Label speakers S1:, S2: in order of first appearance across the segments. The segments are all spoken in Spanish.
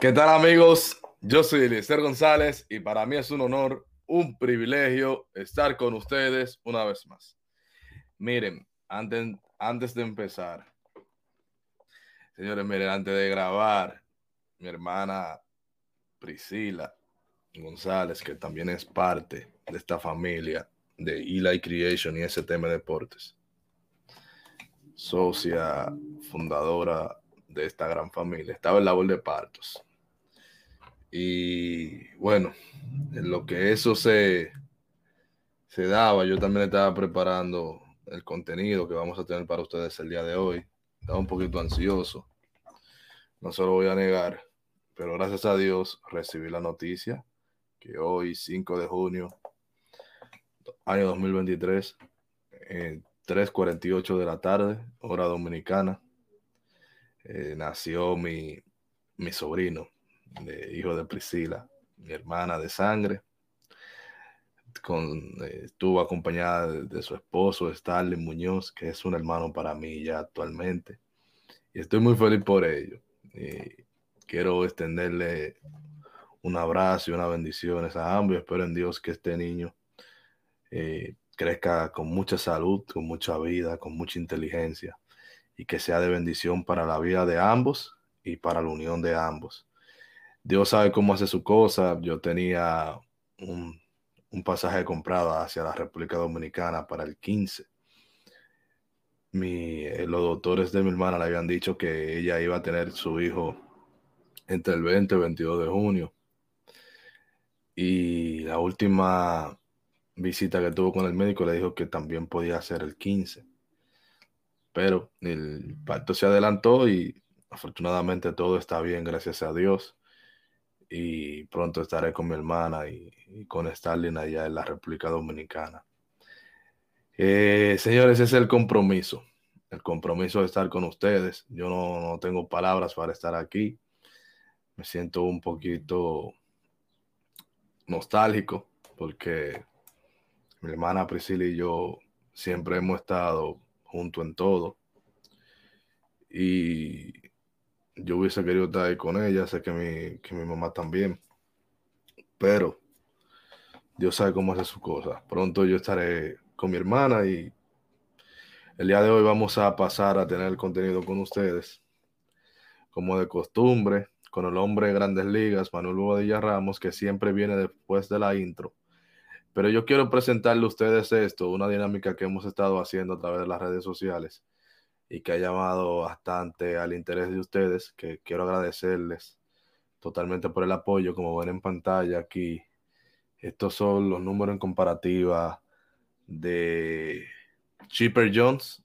S1: ¿Qué tal amigos? Yo soy Eliezer González y para mí es un honor, un privilegio estar con ustedes una vez más. Miren, antes, antes de empezar, señores, miren, antes de grabar, mi hermana Priscila González, que también es parte de esta familia de Eli Creation y STM Deportes, socia fundadora de esta gran familia. Estaba en labor de partos. Y bueno, en lo que eso se, se daba, yo también estaba preparando el contenido que vamos a tener para ustedes el día de hoy. Estaba un poquito ansioso, no se lo voy a negar, pero gracias a Dios recibí la noticia que hoy, 5 de junio, año 2023, en 3.48 de la tarde, hora dominicana, eh, nació mi, mi sobrino, de, hijo de Priscila, mi hermana de sangre. Con, eh, estuvo acompañada de, su esposo, Starling Muñoz, que es un hermano para mí ya actualmente. Y estoy muy feliz por ello. Quiero extenderle un abrazo y una bendición a ambos. Espero en Dios que este niño eh, crezca con mucha salud, con mucha vida, con mucha inteligencia y que sea de bendición para la vida de ambos y para la unión de ambos. Dios sabe cómo hace su cosa. Yo tenía un, pasaje comprado hacia la República Dominicana para el 15. Mi, eh, los doctores de mi hermana le habían dicho que ella iba a tener su hijo entre el 20 y el 22 de junio. Y la última visita que tuvo con el médico le dijo que también podía ser el 15 pero el pacto se adelantó y afortunadamente todo está bien, gracias a Dios. Y pronto estaré con mi hermana y, con Stalin allá en la República Dominicana. Eh, señores, ese es el compromiso, el compromiso de estar con ustedes. Yo no, no tengo palabras para estar aquí. Me siento un poquito nostálgico porque mi hermana Priscila y yo siempre hemos estado junto en todo. Y yo hubiese querido estar ahí con ella, sé que mi, que mi mamá también, pero Dios sabe cómo hace sus cosas. Pronto yo estaré con mi hermana y el día de hoy vamos a pasar a tener el contenido con ustedes, como de costumbre, con el hombre de grandes ligas, Manuel Bobadilla Ramos, que siempre viene después de la intro pero yo quiero presentarle a ustedes esto, una dinámica que hemos estado haciendo a través de las redes sociales y que ha llamado bastante al interés de ustedes, que quiero agradecerles totalmente por el apoyo. Como ven en pantalla aquí, estos son los números en comparativa de Chipper Jones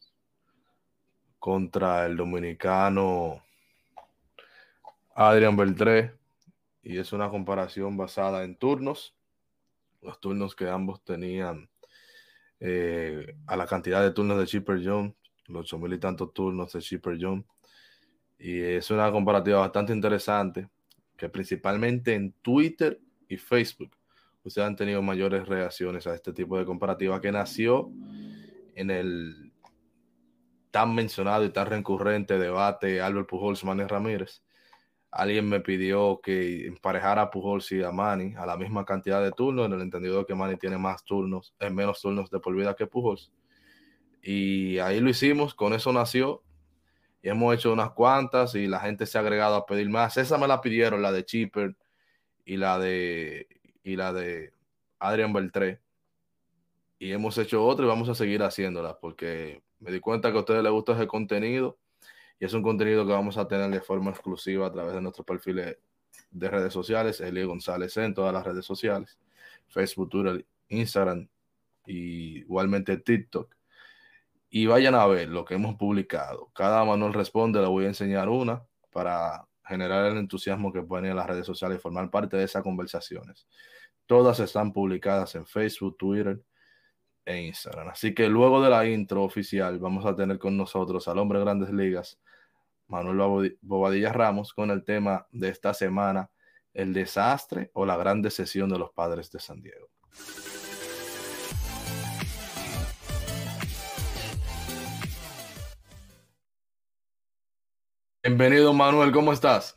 S1: contra el dominicano Adrian Beltré. Y es una comparación basada en turnos los turnos que ambos tenían, eh, a la cantidad de turnos de Chipper Jones, los ocho mil y tantos turnos de Chipper Jones. Y es una comparativa bastante interesante, que principalmente en Twitter y Facebook, ustedes han tenido mayores reacciones a este tipo de comparativa que nació en el tan mencionado y tan recurrente debate Albert Pujols, Manny Ramírez, alguien me pidió que emparejara a Pujols y a Manny a la misma cantidad de turnos, en el entendido que Manny tiene más turnos, en menos turnos de por vida que Pujols. Y ahí lo hicimos, con eso nació. Y hemos hecho unas cuantas y la gente se ha agregado a pedir más. Esa me la pidieron, la de Chipper y la de, y la de Adrian Beltré. Y hemos hecho otra y vamos a seguir haciéndolas porque me di cuenta que a ustedes les gusta ese contenido y es un contenido que vamos a tener de forma exclusiva a través de nuestros perfiles de redes sociales, Eli González en todas las redes sociales, Facebook, Twitter, Instagram y igualmente TikTok. Y vayan a ver lo que hemos publicado. Cada Manuel responde, le voy a enseñar una para generar el entusiasmo que ir a las redes sociales y formar parte de esas conversaciones. Todas están publicadas en Facebook, Twitter e Instagram. Así que luego de la intro oficial vamos a tener con nosotros al hombre de grandes ligas, Manuel Bobadilla Ramos, con el tema de esta semana, el desastre o la gran decisión de los padres de San Diego. Bienvenido Manuel, ¿cómo estás?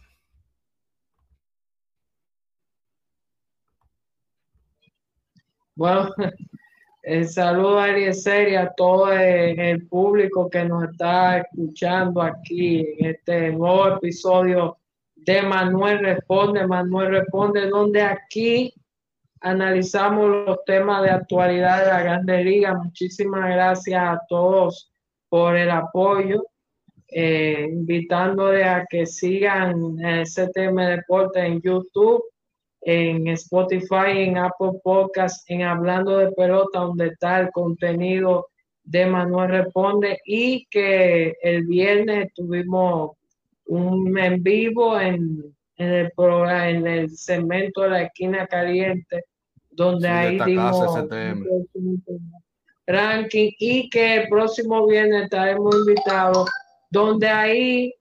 S2: Bueno, el saludo a Eliezer y a todo el, el público que nos está escuchando aquí en este nuevo episodio de Manuel Responde. Manuel Responde, donde aquí analizamos los temas de actualidad de la Grande Liga. Muchísimas gracias a todos por el apoyo eh, invitándole a que sigan ese tema de deporte en YouTube, en Spotify, en Apple Podcast, en Hablando de Pelota, donde está el contenido de Manuel Responde y que el viernes tuvimos un en vivo en, en el programa, en el segmento de la esquina caliente, donde ahí dimos ranking y que el próximo viernes estaremos invitados donde ahí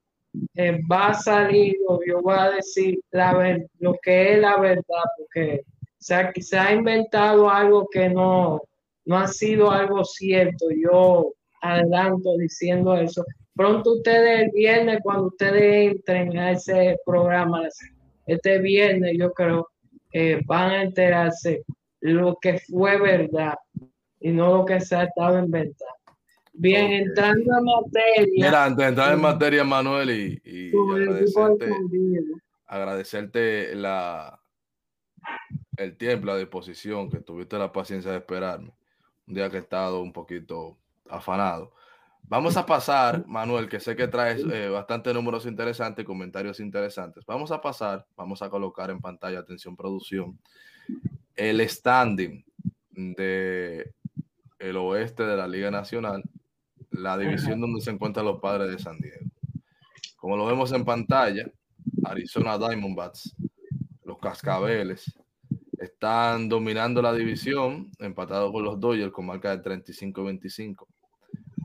S2: eh, va a salir, o yo voy a decir la lo que es la verdad, porque ha, se ha inventado algo que no, no ha sido algo cierto. Yo adelanto diciendo eso. Pronto ustedes el viernes, cuando ustedes entren a ese programa, este viernes yo creo, eh, van a enterarse lo que fue verdad y no lo que se ha estado inventando. Bien, entrando en materia.
S1: Mira, antes de entrar en materia, Manuel, y, agradecerte, la, el tiempo, la disposición, que tuviste la paciencia de esperarme. Un día que he estado un poquito afanado. Vamos a pasar, Manuel, que sé que traes eh, bastante números interesantes, comentarios interesantes. Vamos a pasar, vamos a colocar en pantalla, atención producción, el standing de el oeste de la Liga Nacional la división donde se encuentran los padres de San Diego. Como lo vemos en pantalla, Arizona Diamondbacks, los Cascabeles, están dominando la división, empatados con los Dodgers con marca de 35-25.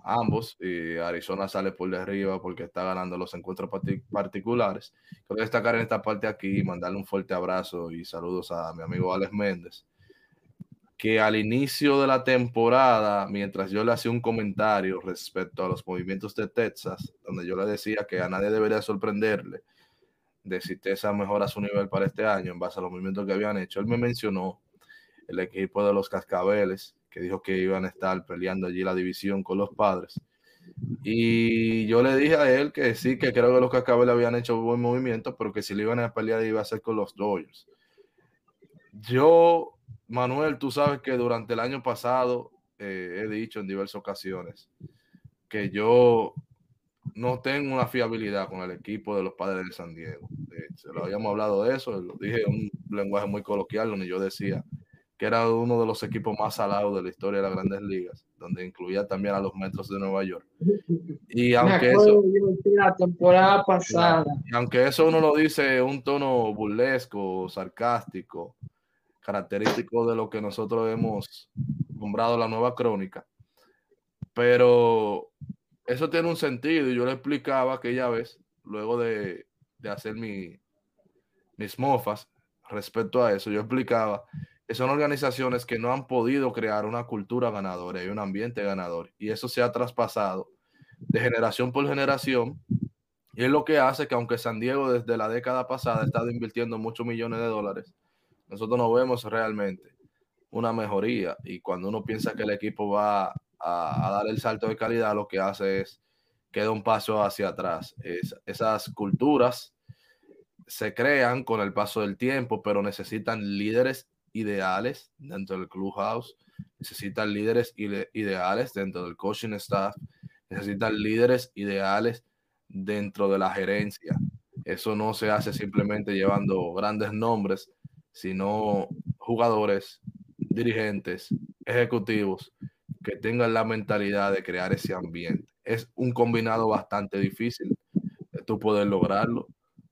S1: Ambos, y Arizona sale por de arriba porque está ganando los encuentros particulares. Quiero destacar en esta parte aquí y mandarle un fuerte abrazo y saludos a mi amigo Alex Méndez, que al inicio de la temporada, mientras yo le hacía un comentario respecto a los movimientos de Texas, donde yo le decía que a nadie debería sorprenderle de si Texas mejora su nivel para este año en base a los movimientos que habían hecho, él me mencionó el equipo de los Cascabeles, que dijo que iban a estar peleando allí la división con los padres. Y yo le dije a él que sí, que creo que los Cascabeles habían hecho buen movimiento, pero que si le iban a pelear iba a ser con los Dodgers. Yo Manuel, tú sabes que durante el año pasado eh, he dicho en diversas ocasiones que yo no tengo una fiabilidad con el equipo de los padres de San Diego. se lo habíamos hablado de eso, lo dije en un lenguaje muy coloquial donde yo decía que era uno de los equipos más salados de la historia de las grandes ligas, donde incluía también a los Metros de Nueva York. Y aunque eso,
S2: la temporada pasada.
S1: aunque eso uno lo dice en un tono burlesco, sarcástico, característico de lo que nosotros hemos nombrado la nueva crónica. Pero eso tiene un sentido y yo le explicaba aquella vez, luego de, hacer mi, mis mofas respecto a eso, yo explicaba que son organizaciones que no han podido crear una cultura ganadora y un ambiente ganador. Y eso se ha traspasado de generación por generación. Y es lo que hace que aunque San Diego desde la década pasada ha estado invirtiendo muchos millones de dólares nosotros no vemos realmente una mejoría y cuando uno piensa que el equipo va a, dar el salto de calidad, lo que hace es que da un paso hacia atrás. esas culturas se crean con el paso del tiempo, pero necesitan líderes ideales dentro del clubhouse, necesitan líderes ideales dentro del coaching staff, necesitan líderes ideales dentro de la gerencia. Eso no se hace simplemente llevando grandes nombres sino jugadores, dirigentes, ejecutivos que tengan la mentalidad de crear ese ambiente. Es un combinado bastante difícil tú poder lograrlo,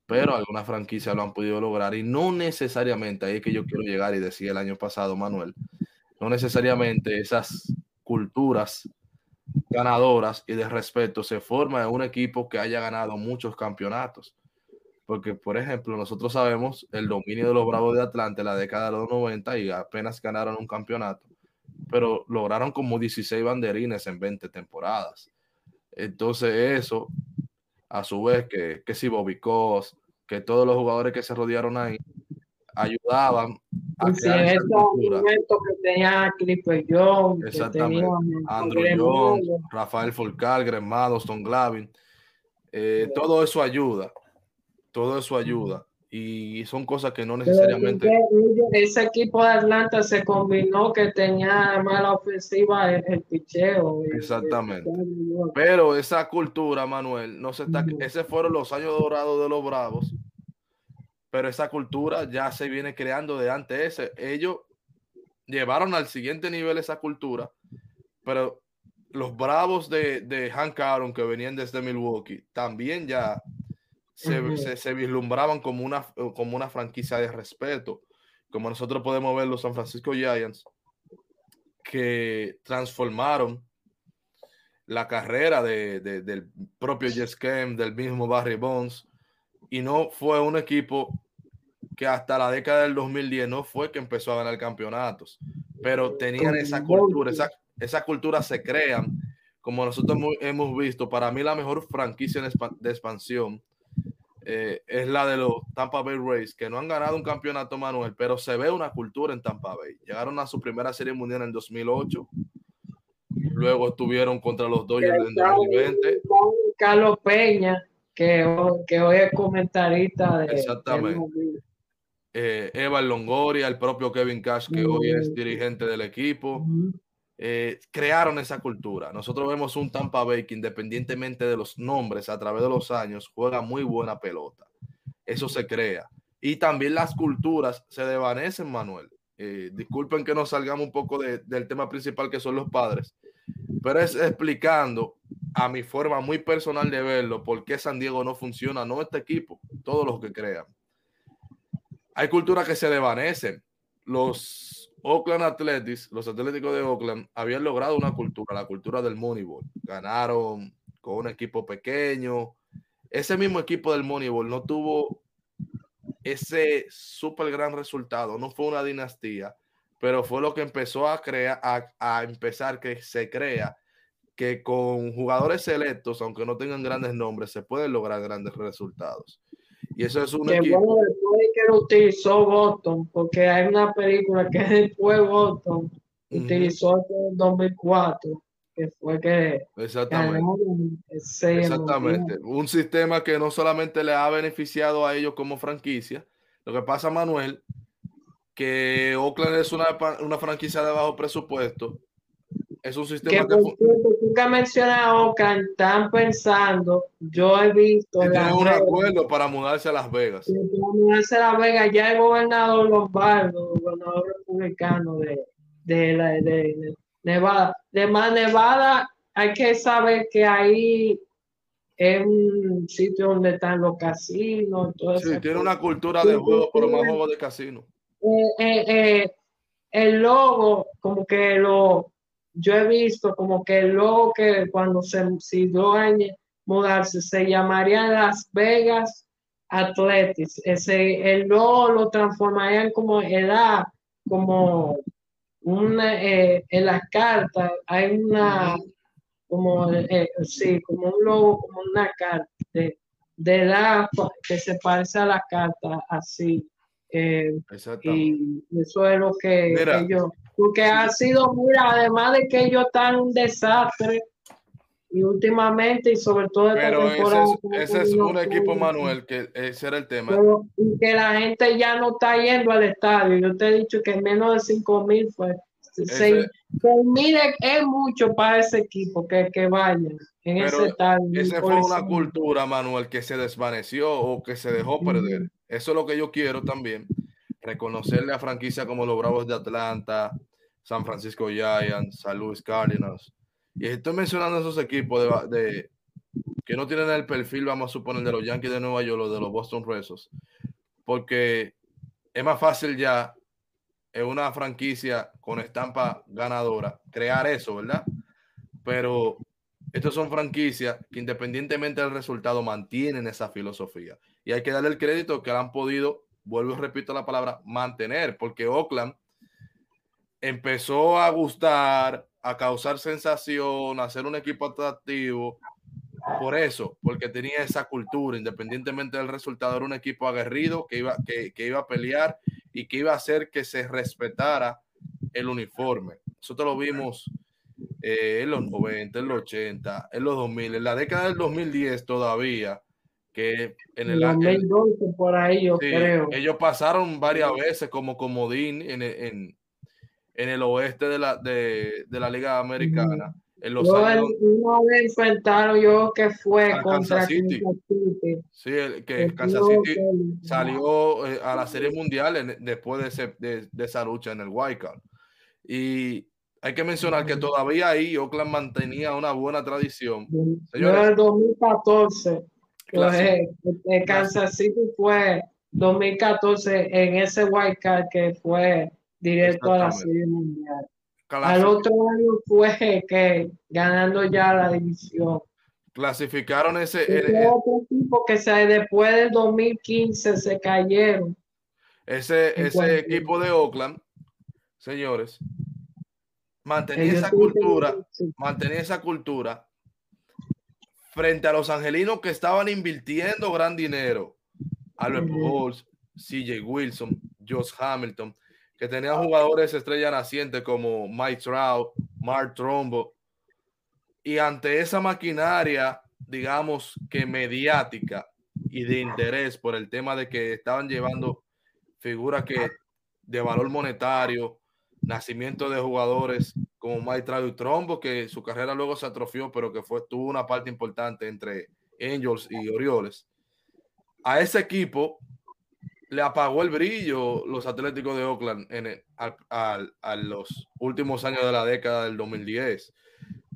S1: pero algunas franquicias lo han podido lograr y no necesariamente, ahí es que yo quiero llegar y decía el año pasado, Manuel, no necesariamente esas culturas ganadoras y de respeto se forman en un equipo que haya ganado muchos campeonatos porque, por ejemplo, nosotros sabemos el dominio de los Bravos de Atlanta en la década de los 90 y apenas ganaron un campeonato, pero lograron como 16 banderines en 20 temporadas. Entonces, eso, a su vez, que, que si Bobby Cos, que todos los jugadores que se rodearon ahí ayudaban
S2: a sí, crear esa cultura. que tenía Clipper Young,
S1: Exactamente. Andrew Young, Rafael Folcal, Gremado, Stone Glavin. Eh, todo eso ayuda. Todo eso ayuda y son cosas que no necesariamente.
S2: Ese equipo de Atlanta se combinó que tenía mala ofensiva el, picheo.
S1: Exactamente. Pero esa cultura, Manuel, no se está. Ese fueron los años dorados de los Bravos. Pero esa cultura ya se viene creando de antes ese. Ellos llevaron al siguiente nivel esa cultura, pero los Bravos de, de Hank Aaron que venían desde Milwaukee también ya se, vislumbraban como una, como una franquicia de respeto, como nosotros podemos ver los San Francisco Giants, que transformaron la carrera de, del propio Jess Kemp, del mismo Barry Bonds, y no fue un equipo que hasta la década del 2010 no fue que empezó a ganar campeonatos, pero tenían esa cultura, esa, esa cultura se crean, como nosotros hemos visto, para mí la mejor franquicia de expansión eh, es la de los Tampa Bay Rays, que no han ganado un campeonato Manuel, pero se ve una cultura en Tampa Bay. Llegaron a su primera serie mundial en 2008, luego estuvieron contra los Dodgers en 2020.
S2: Carlos Peña, que, que hoy es comentarista de.
S1: Exactamente. Eh, Eva Longoria, el propio Kevin Cash, que hoy es dirigente del equipo. Eh, crearon esa cultura. Nosotros vemos un Tampa Bay que independientemente de los nombres, a través de los años, juega muy buena pelota. Eso se crea. Y también las culturas se desvanecen, Manuel. Eh, disculpen que nos salgamos un poco del tema principal que son los padres, pero es explicando a mi forma muy personal de verlo por qué San Diego no funciona, no este equipo, todos los que crean. Hay culturas que se desvanecen. Los Oakland Athletics, los Atléticos de Oakland, habían logrado una cultura, la cultura del Moneyball. Ganaron con un equipo pequeño. Ese mismo equipo del Moneyball no tuvo ese súper gran resultado, no fue una dinastía, pero fue lo que empezó a crear, a, empezar que se crea que con jugadores selectos, aunque no tengan grandes nombres, se pueden lograr grandes resultados. Y eso es un equipo.
S2: Bueno, después que lo utilizó Boston, porque hay una película que después Boston utilizó en 2004, que fue que.
S1: Exactamente. Exactamente. Un sistema que no solamente le ha beneficiado a ellos como franquicia. Lo que pasa, Manuel, que Oakland es una, una franquicia de bajo presupuesto es un sistema que, que
S2: tú que mencionas Oakland, están pensando, yo he visto.
S1: Tienen un acuerdo para mudarse a Las Vegas.
S2: Para mudarse a Las Vegas, ya el gobernador Lombardo, el gobernador republicano de, de, la, de, Nevada. De más Nevada, hay que saber que ahí es un sitio donde están los casinos. Todo
S1: sí, tiene una cultura de juego, pero más juegos de casino.
S2: Eh, eh, eh, el logo, como que lo yo he visto como que luego que cuando se decidió mudarse se llamaría Las Vegas Athletics. Ese, el logo lo transformarían como edad, como una, eh, en las cartas hay una, como, eh, sí, como un logo, como una carta de, de edad que se parece a la carta así. Eh, y eso es lo que ellos porque ha sido, mira, además de que ellos están un desastre y últimamente y sobre todo esta
S1: pero temporada. Ese es, un equipo, Manuel, que ese era el tema.
S2: y que la gente ya no está yendo al estadio. Yo te he dicho que menos de 5 mil fue. 6 mil es mucho para ese equipo que, que vayan en ese estadio.
S1: Esa fue una cultura, Manuel, que se desvaneció o que se dejó perder. Eso es lo que yo quiero también. Reconocerle a franquicia como los Bravos de Atlanta, San Francisco Giants, San Luis Cardinals. Y estoy mencionando esos equipos de, que no tienen el perfil, vamos a suponer, de los Yankees de Nueva York o de los Boston Red Sox, porque es más fácil ya en una franquicia con estampa ganadora crear eso, ¿verdad? Pero estas son franquicias que independientemente del resultado mantienen esa filosofía. Y hay que darle el crédito que han podido, vuelvo repito la palabra, mantener, porque Oakland empezó a gustar, a causar sensación, a ser un equipo atractivo. Por eso, porque tenía esa cultura, independientemente del resultado, era un equipo aguerrido que iba, que, iba a pelear y que iba a hacer que se respetara el uniforme. Nosotros lo vimos eh, en los 90, en los 80, en los 2000, en la década del 2010 todavía, que en el
S2: 2012 por ahí yo creo.
S1: Ellos pasaron varias veces como comodín en, en, en el oeste de la, de, de la Liga Americana. En los
S2: yo años, una vez enfrentaron yo que fue contra Kansas City.
S1: Sí, el, que el Kansas City salió eh, a la Serie Mundial en, después de, ese, de, de, esa lucha en el White Card. Y hay que mencionar que todavía ahí Oakland mantenía una buena tradición.
S2: Señores, en el 2014, pues, el Kansas City fue 2014 en ese White Card que fue directo a la Serie Mundial. Al otro año fue que ganando ya la división.
S1: Clasificaron ese.
S2: ese otro equipo que se, después del 2015 se cayeron.
S1: Ese, ese equipo de Oakland, señores, mantenía esa cultura, mantenía esa cultura frente a los angelinos que estaban invirtiendo gran dinero. Albert Pujols, CJ Wilson, Josh Hamilton, que tenían jugadores estrella naciente como Mike Trout, Mark Trombo. Y ante esa maquinaria, digamos que mediática y de interés por el tema de que estaban llevando figuras que de valor monetario, nacimiento de jugadores como Mike Trout y Trombo, que su carrera luego se atrofió, pero que fue, tuvo una parte importante entre Angels y Orioles. A ese equipo le apagó el brillo los Atléticos de Oakland en a, los últimos años de la década del 2010.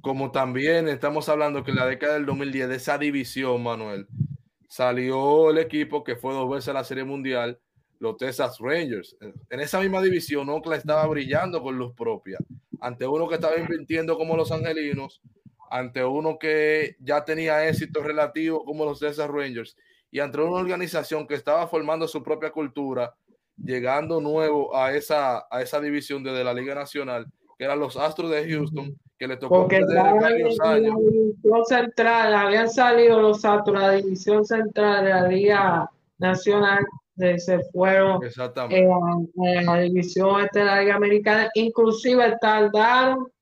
S1: Como también estamos hablando que en la década del 2010 de esa división, Manuel, salió el equipo que fue dos veces a la Serie Mundial, los Texas Rangers. En esa misma división, Oakland estaba brillando con luz propia, ante uno que estaba invirtiendo como los Angelinos, ante uno que ya tenía éxito relativo como los Texas Rangers y entre una organización que estaba formando su propia cultura, llegando nuevo a esa, a esa división desde la Liga Nacional, que eran los Astros de Houston, que le tocó
S2: Porque varios años. La central, habían salido los Astros, la división central de la Liga Nacional, se fueron eh, a, la división este de la Liga Americana, inclusive tardaron,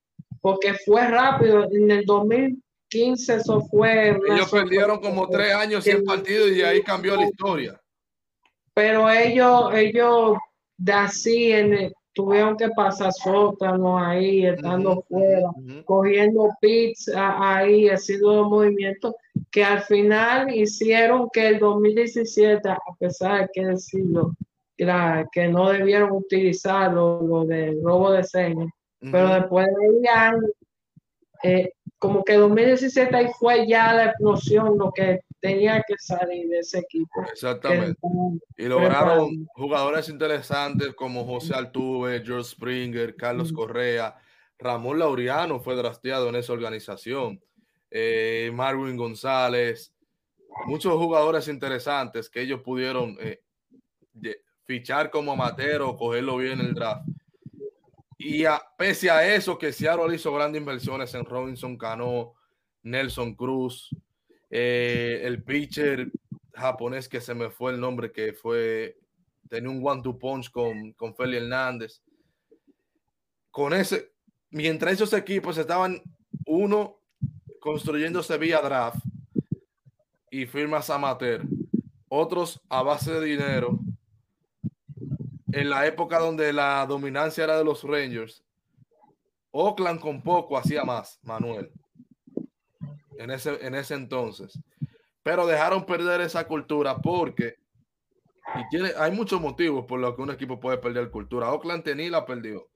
S2: porque fue rápido, en el 2000 15, eso fue.
S1: Ellos perdieron como tres años sin partido y ahí cambió la historia.
S2: Pero ellos, ellos de así en, tuvieron que pasar sótanos ahí, estando fuera, cogiendo pits ahí, haciendo los movimientos que al final hicieron que el 2017, a pesar de que decirlo, que no debieron utilizar lo, del robo de señas, pero después de ahí eh, como que 2017 ahí fue ya la explosión lo que tenía que salir de ese equipo.
S1: Exactamente. Y lograron jugadores interesantes como José Altuve, George Springer, Carlos Correa, Ramón Laureano fue drafteado en esa organización, eh, Marvin González, muchos jugadores interesantes que ellos pudieron eh, fichar como amateur o cogerlo bien en el draft. Y a, pese a eso, que Seattle hizo grandes inversiones en Robinson Cano, Nelson Cruz, eh, el pitcher japonés que se me fue el nombre, que fue, tenía un one-two punch con, con Feli Hernández. Con ese, mientras esos equipos estaban, uno construyéndose vía draft y firmas amateur, otros a base de dinero en la época donde la dominancia era de los Rangers, Oakland con poco hacía más, Manuel, en ese, en ese entonces. Pero dejaron perder esa cultura porque, y hay muchos motivos por los que un equipo puede perder cultura. Oakland tenía la perdió.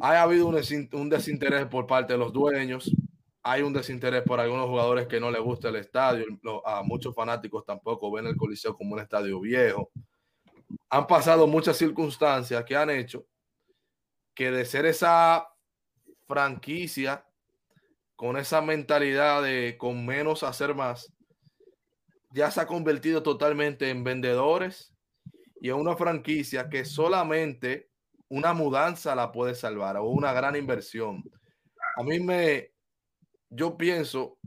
S1: Ha habido un, un desinterés por parte de los dueños, hay un desinterés por algunos jugadores que no les gusta el estadio, a muchos fanáticos tampoco ven el Coliseo como un estadio viejo han pasado muchas circunstancias que han hecho que de ser esa franquicia con esa mentalidad de con menos hacer más, ya se ha convertido totalmente en vendedores y en una franquicia que solamente una mudanza la puede salvar o una gran inversión. A mí me, yo pienso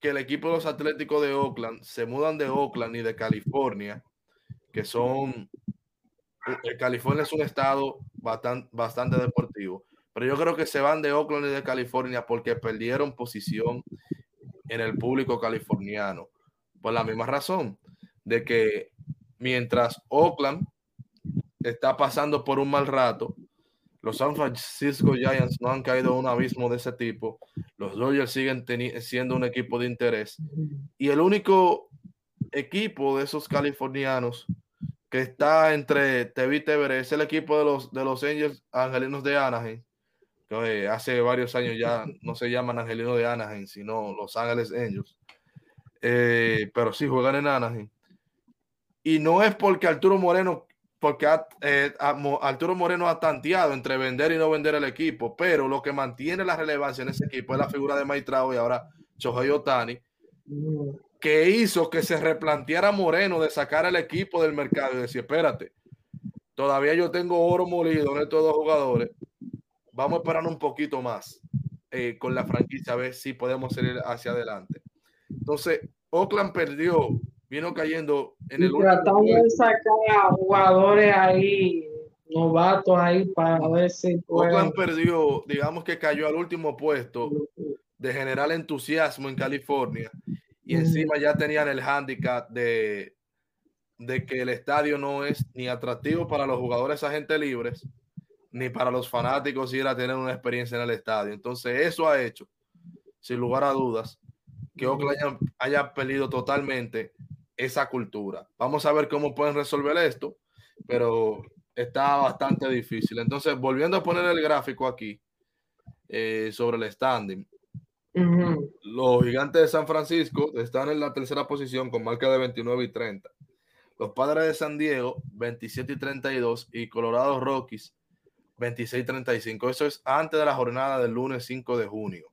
S1: que el equipo de los Atléticos de Oakland se mudan de Oakland y de California que son California es un estado bastante, bastante deportivo, pero yo creo que se van de Oakland y de California porque perdieron posición en el público californiano. Por la misma razón de que mientras Oakland está pasando por un mal rato, los San Francisco Giants no han caído en un abismo de ese tipo. Los Dodgers siguen siendo un equipo de interés. Y el único equipo de esos californianos que está entre y TV es el equipo de los, de los Angels Angelinos de Anaheim. Que hace varios años ya no se llaman Angelinos de Anaheim, sino Los Ángeles Angels. Eh, pero sí juegan en Anaheim. Y no es porque Arturo Moreno porque eh, Arturo Moreno ha tanteado entre vender y no vender el equipo, pero lo que mantiene la relevancia en ese equipo es la figura de Maitrao y ahora Shohei Otani, que hizo que se replanteara Moreno de sacar el equipo del mercado y decir, espérate, todavía yo tengo oro molido en estos dos jugadores, vamos a esperar un poquito más eh, con la franquicia a ver si podemos ir hacia adelante. Entonces, Oakland perdió vino cayendo en el
S2: tratando de sacar a jugadores ahí novatos ahí para ver si
S1: pueden... perdió digamos que cayó al último puesto de general entusiasmo en California y encima ya tenían el handicap de de que el estadio no es ni atractivo para los jugadores agentes libres ni para los fanáticos ir a tener una experiencia en el estadio. Entonces, eso ha hecho, sin lugar a dudas, que Oakland haya, haya perdido totalmente esa cultura. Vamos a ver cómo pueden resolver esto, pero está bastante difícil. Entonces, volviendo a poner el gráfico aquí eh, sobre el standing, los gigantes de San Francisco están en la tercera posición con marca de 29 y 30. Los padres de San Diego, 27 y 32, y Colorado Rockies, 26 y 35. Eso es antes de la jornada del lunes 5 de junio.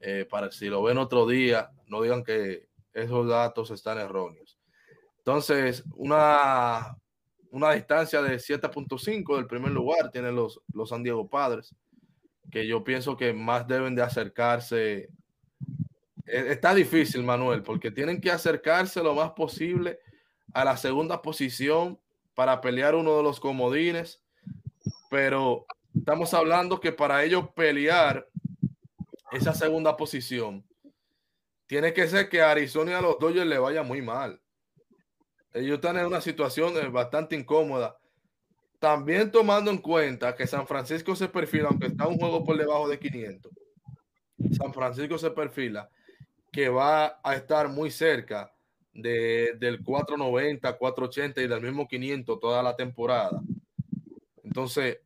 S1: Eh, para si lo ven otro día, no digan que esos datos están erróneos. Entonces, una, una distancia de 7.5 del primer lugar tienen los, los San Diego Padres, que yo pienso que más deben de acercarse. E, está difícil, Manuel, porque tienen que acercarse lo más posible a la segunda posición para pelear uno de los comodines, pero estamos hablando que para ellos pelear esa segunda posición, tiene que ser que Arizona y a los Dodgers le vaya muy mal. Ellos están en una situación eh, bastante incómoda. También tomando en cuenta que San Francisco se perfila, aunque está un juego por debajo de 500, San Francisco se perfila que va a estar muy cerca de, del 490, 480 y del mismo 500 toda la temporada. Entonces,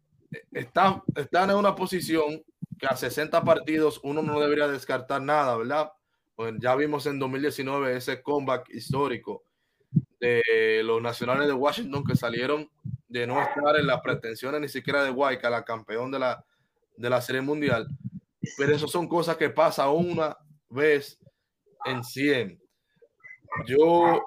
S1: están, están en una posición que a 60 partidos uno no debería descartar nada, ¿verdad? Pues ya vimos en 2019 ese comeback histórico de los nacionales de Washington que salieron de no estar en las pretensiones ni siquiera de Waika, la campeón de la, de la Serie Mundial. Pero eso son cosas que pasan una vez en 100. Yo.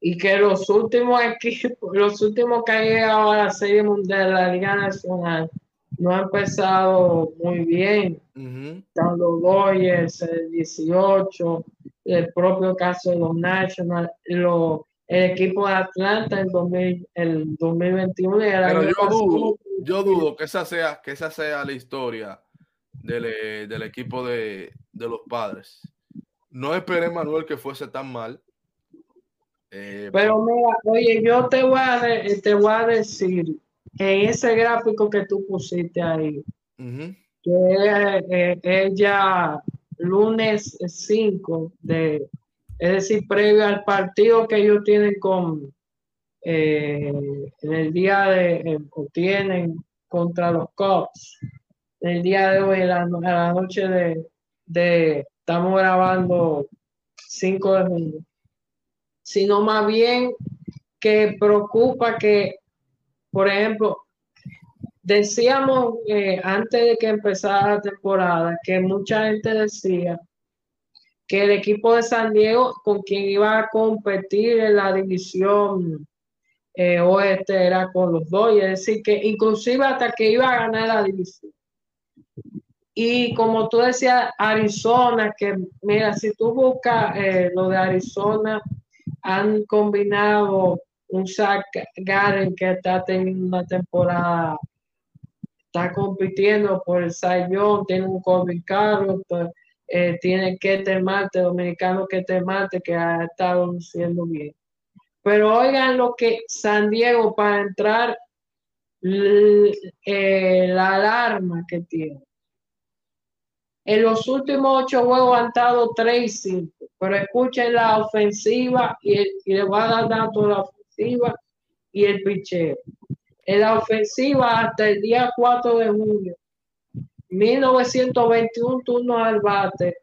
S2: Y que los últimos equipos, los últimos que han llegado a la Serie Mundial de la Liga Nacional, no ha empezado muy bien. Están los Dodgers, el 18, el propio caso de los Nationals, el equipo de Atlanta en el 2021.
S1: Pero yo dudo, yo dudo que esa sea, que esa sea la historia del, eh, equipo de, los padres. No esperé, Manuel, que fuese tan mal.
S2: Eh, pero mira, oye, yo te voy a, te voy a decir en ese gráfico que tú pusiste ahí, que es, ya lunes 5 de, es decir, previo al partido que ellos tienen con eh, en el día de eh, o tienen contra los Cubs el día de hoy, a la, noche de, de, estamos grabando 5 de junio, sino más bien que preocupa que por ejemplo, decíamos eh, antes de que empezara la temporada que mucha gente decía que el equipo de San Diego con quien iba a competir en la división eh, oeste era con los dos, es decir, que inclusive hasta que iba a ganar la división. Y como tú decías, Arizona, que mira, si tú buscas eh, lo de Arizona, han combinado un Zach Garen que está teniendo una temporada, está compitiendo por el Sayón, tiene un Corbin Carlos, pues, eh, tiene que Marte, dominicano que Marte, que ha estado haciendo bien. Pero oigan lo que San Diego para entrar eh, la alarma que tiene. En los últimos ocho juegos han estado 3 y 5, pero escuchen la ofensiva y, le va a dar datos la ofensiva y el picheo. En la ofensiva hasta el día 4 de junio, 1921 turnos al bate,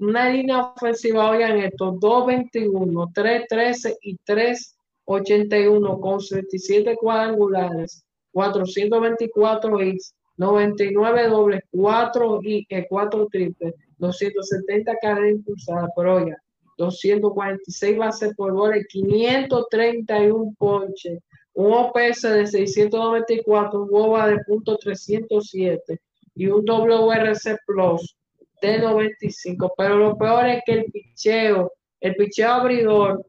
S2: una línea ofensiva, oigan esto, 221, 313 y 381 con 77 cuadrangulares, 424 hits, 99 dobles, 4 y 4 triples, 270 carreras impulsadas, pero oigan, 246 bases por goles, 531 ponches, un OPS de 694, un WOBA de punto 307 y un WRC Plus de 95. Pero lo peor es que el picheo, el picheo abridor,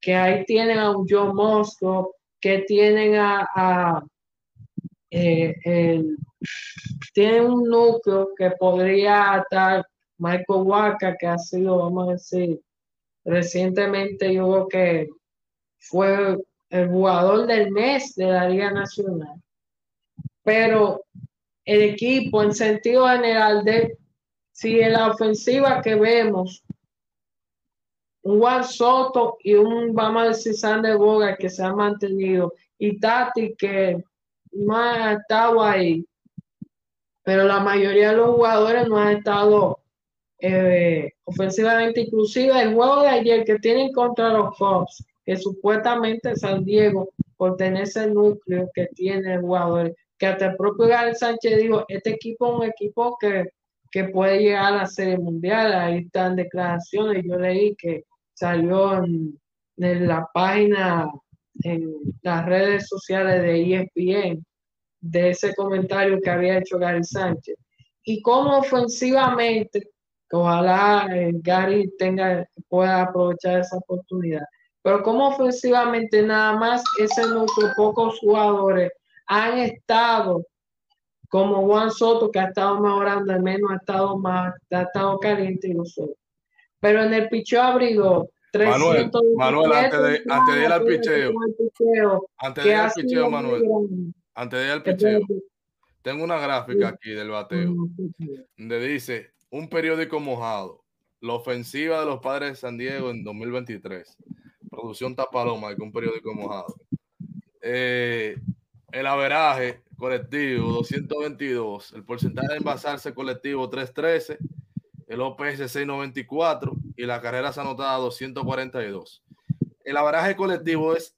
S2: que ahí tienen a un John Mosco, que tienen a, eh, el, tienen un núcleo que podría estar Michael Waka, que ha sido, vamos a decir, recientemente yo creo que fue el jugador del mes de la Liga Nacional. Pero el equipo en sentido general de si en la ofensiva que vemos un Juan Soto y un vamos a decir Sander Boga que se ha mantenido y Tati que no ha estado ahí pero la mayoría de los jugadores no han estado eh, ofensivamente inclusive. El juego de ayer que tienen contra los Cubs que supuestamente San Diego por tener ese núcleo que tiene el jugador que hasta el propio Gary Sánchez dijo, este equipo es un equipo que, puede llegar a la serie mundial, ahí están declaraciones, yo leí que salió en, la página, en las redes sociales de ESPN, de ese comentario que había hecho Gary Sánchez. Y cómo ofensivamente, que ojalá eh, Gary tenga, pueda aprovechar esa oportunidad, pero cómo ofensivamente nada más ese núcleo, pocos jugadores han estado como Juan Soto, que ha estado mejorando, al menos ha estado más, ha estado caliente y sé. Pero en el picheo abrigo,
S1: Manuel, Manuel, antes de, antes de ir al picheo, antes de ir al picheo, Manuel, antes de ir al picheo, tengo una gráfica aquí del bateo, donde dice, un periódico mojado, la ofensiva de los padres de San Diego en 2023, producción Tapaloma, que un periódico mojado. Eh, el averaje colectivo 222, el porcentaje de envasarse colectivo 313, el OPS 694 y la carrera se anotada 242. El averaje colectivo es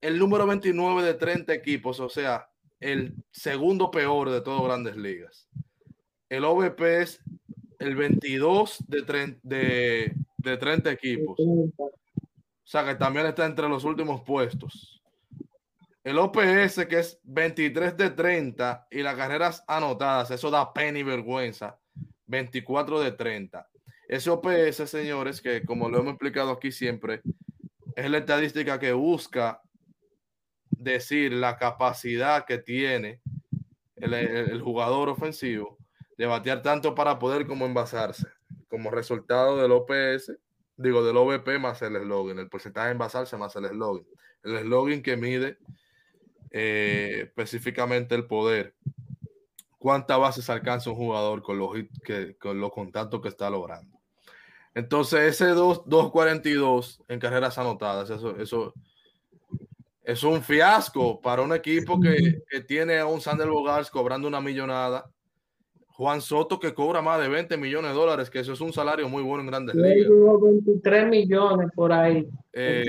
S1: el número 29 de 30 equipos, o sea, el segundo peor de todas grandes ligas. El OVP es el 22 de, 30, de, de 30 equipos. O sea, que también está entre los últimos puestos. El OPS que es 23 de 30 y las carreras anotadas, eso da pena y vergüenza. 24 de 30. Ese OPS, señores, que como lo hemos explicado aquí siempre, es la estadística que busca decir la capacidad que tiene el, jugador ofensivo de batear tanto para poder como envasarse. Como resultado del OPS, digo del OVP más el eslogan, el porcentaje de envasarse más el eslogan. El eslogan que mide eh, específicamente el poder. ¿Cuántas bases alcanza un jugador con los, que, con los contactos que está logrando? Entonces, ese 2.42 en carreras anotadas, eso, eso es un fiasco para un equipo que, tiene a un Sander Bogars cobrando una millonada. Juan Soto que cobra más de 20 millones de dólares, que eso es un salario muy bueno en grandes ligas.
S2: 23 millones por ahí.
S1: Eh,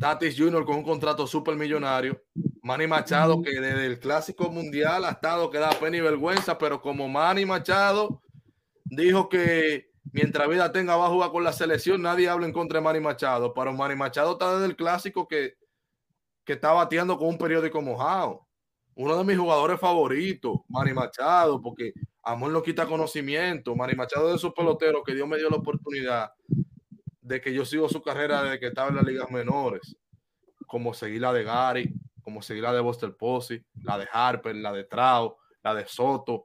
S1: Tatis Jr. con un contrato súper millonario. Manny Machado, que desde el Clásico Mundial ha estado que da pena y vergüenza, pero como Manny Machado dijo que mientras vida tenga va a jugar con la selección, nadie habla en contra de Manny Machado. Pero Manny Machado está desde el Clásico que, que está bateando con un periódico mojado. Uno de mis jugadores favoritos, Manny Machado, porque Amor no quita conocimiento. Manny Machado de esos peloteros que Dios me dio la oportunidad de que yo sigo su carrera desde que estaba en las ligas menores. como seguir la de Gary, como seguir la de Buster Posey, la de Harper, la de Trao, la de Soto,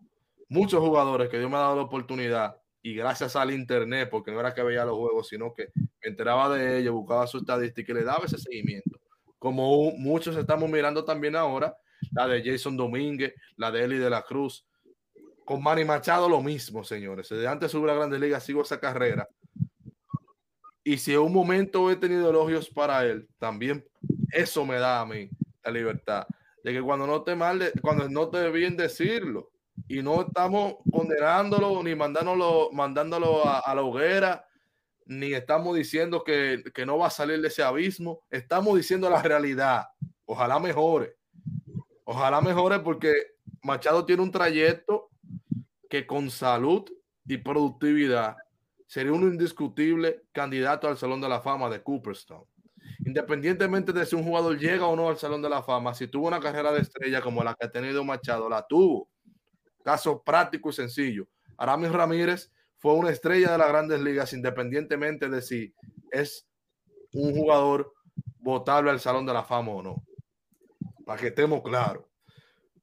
S1: muchos jugadores que Dios me ha dado la oportunidad y gracias al internet, porque no era que veía los juegos, sino que me enteraba de ellos, buscaba su estadística y le daba ese seguimiento. Como muchos estamos mirando también ahora, la de Jason Domínguez, la de Eli de la Cruz, con Manny Machado lo mismo, señores. Desde antes subir a Grandes Ligas sigo esa carrera. Y si en un momento he tenido elogios para él, también eso me da a mí la libertad de que cuando no te mal, cuando no te bien decirlo y no estamos condenándolo ni mandándolo, mandándolo a, la hoguera, ni estamos diciendo que, que, no va a salir de ese abismo, estamos diciendo la realidad. Ojalá mejore. Ojalá mejore porque Machado tiene un trayecto que con salud y productividad sería un indiscutible candidato al Salón de la Fama de Cooperstown. Independientemente de si un jugador llega o no al Salón de la Fama, si tuvo una carrera de estrella como la que ha tenido Machado, la tuvo. Caso práctico y sencillo. Aramis Ramírez fue una estrella de las grandes ligas, independientemente de si es un jugador votable al Salón de la Fama o no. Para que estemos claros.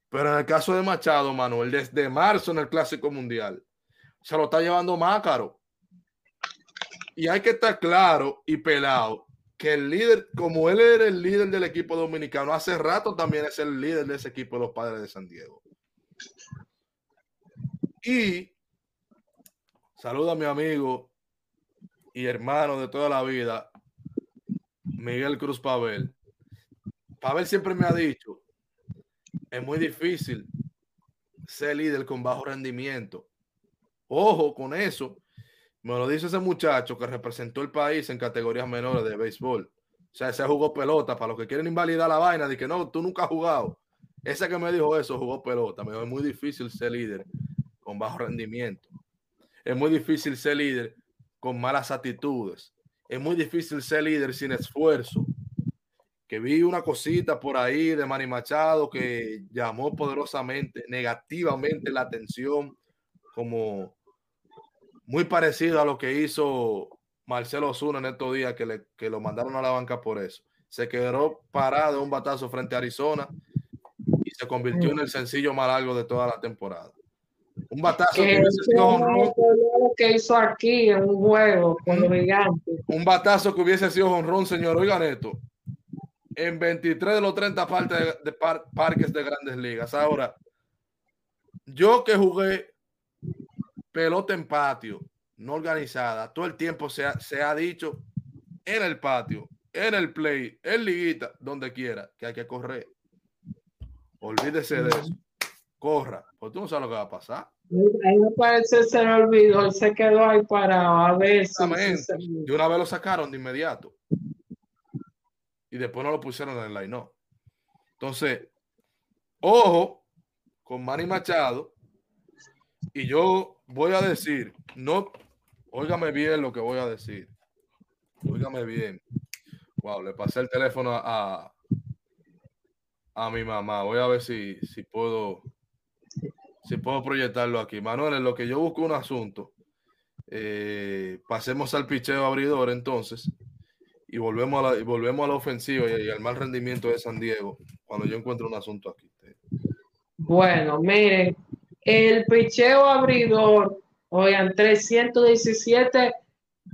S1: Pero en el caso de Machado, Manuel, desde marzo en el Clásico Mundial, se lo está llevando Mácaro. Y hay que estar claro y pelado que el líder, como él era el líder del equipo dominicano, hace rato también es el líder de ese equipo de los padres de San Diego. Y saluda a mi amigo y hermano de toda la vida, Miguel Cruz Pavel. Pavel siempre me ha dicho, es muy difícil ser líder con bajo rendimiento. Ojo con eso. Me lo dice ese muchacho que representó el país en categorías menores de béisbol. O sea, ese jugó pelota. Para los que quieren invalidar la vaina, de que no, tú nunca has jugado. Ese que me dijo eso jugó pelota. Me dijo, es muy difícil ser líder con bajo rendimiento. Es muy difícil ser líder con malas actitudes. Es muy difícil ser líder sin esfuerzo que vi una cosita por ahí de Manny Machado que llamó poderosamente, negativamente la atención, como muy parecido a lo que hizo Marcelo Osuna en estos días, que, le, que lo mandaron a la banca por eso. Se quedó parado de un batazo frente a Arizona y se convirtió en el sencillo más largo de toda la temporada. Un batazo que, hubiese sido honrón.
S2: que hizo aquí en un juego con los gigantes.
S1: Un batazo que hubiese sido honrón, señor. Oigan esto en 23 de los 30 partes de, parques de grandes ligas. Ahora, yo que jugué pelota en patio, no organizada, todo el tiempo se ha, se ha dicho en el patio, en el play, en liguita, donde quiera, que hay que correr. Olvídese de eso. Corra, porque tú no sabes lo que va a pasar.
S2: A mí me parece se le olvidó, se quedó ahí parado a ver si.
S1: De una vez lo sacaron de inmediato y después no lo pusieron en el line no. Entonces, ojo con Manny Machado. Y yo voy a decir, no, óigame bien lo que voy a decir. Óigame bien. Wow, le pasé el teléfono a, a mi mamá. Voy a ver si, si puedo si puedo proyectarlo aquí. Manuel, en lo que yo busco un asunto, eh, pasemos al picheo abridor entonces y volvemos a la, y volvemos a la ofensiva y, al mal rendimiento de San Diego cuando yo encuentro un asunto aquí.
S2: Bueno, miren, el picheo abridor, oigan, 317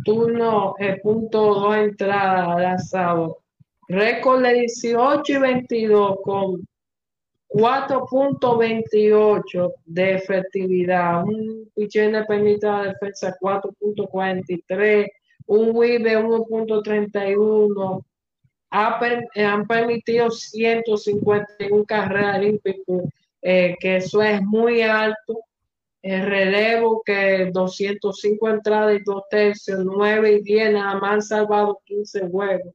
S2: turnos, eh, punto dos entradas lanzado. Récord de 18 y 22 con 4.28 de efectividad. Un picheo independiente de la defensa 4.43 un WIB de 1.31, han permitido 151 carreras olímpicas, eh, que eso es muy alto. El relevo que 205 entradas y 2 tercios, 9 y 10, nada más han salvado 15 juegos.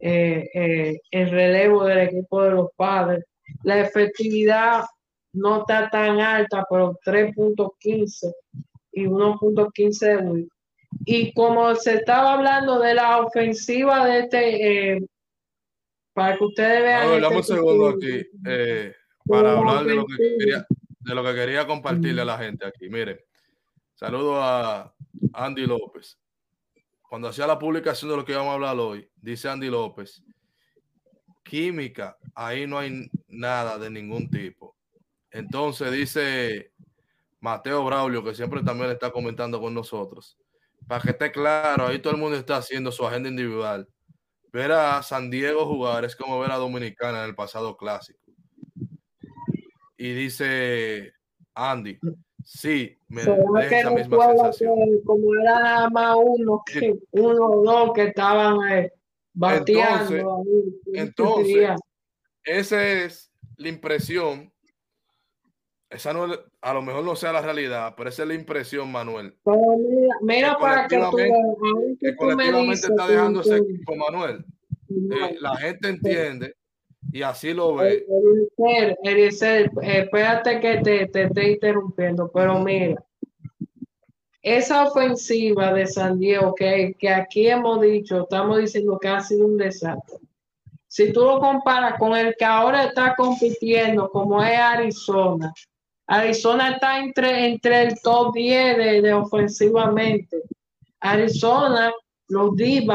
S2: Eh, eh, el relevo del equipo de los padres. La efectividad no está tan alta, pero 3.15 y 1.15 de WIP. Y como se estaba hablando de la ofensiva de este, eh, para que ustedes vean.
S1: Ver, este un segundo aquí, eh, para hablar de lo, que quería, de lo que quería compartirle a la gente aquí. Miren, saludo a Andy López. Cuando hacía la publicación de lo que íbamos a hablar hoy, dice Andy López química, ahí no hay nada de ningún tipo. Entonces dice Mateo Braulio, que siempre también está comentando con nosotros, para que esté claro, ahí todo el mundo está haciendo su agenda individual. Ver a San Diego jugar es como ver a Dominicana en el pasado clásico. Y dice Andy, sí, me
S2: da esa misma sensación. como era nada más uno, que, uno o dos que estaban eh, bateando.
S1: Entonces, esa es la impresión. Esa no, a lo mejor no sea la realidad, pero esa es la impresión, Manuel.
S2: mira, para que tú,
S1: que colectivamente está dejando ese equipo, Manuel. Eh, la gente entiende y así lo ve.
S2: Eliezer, espérate que te, te esté interrumpiendo, pero mira, esa ofensiva de San Diego que, que aquí hemos dicho, estamos diciendo que ha sido un desastre. Si tú lo comparas con el que ahora está compitiendo, como es Arizona, Arizona está entre, entre el top 10 de, de ofensivamente. Arizona, los d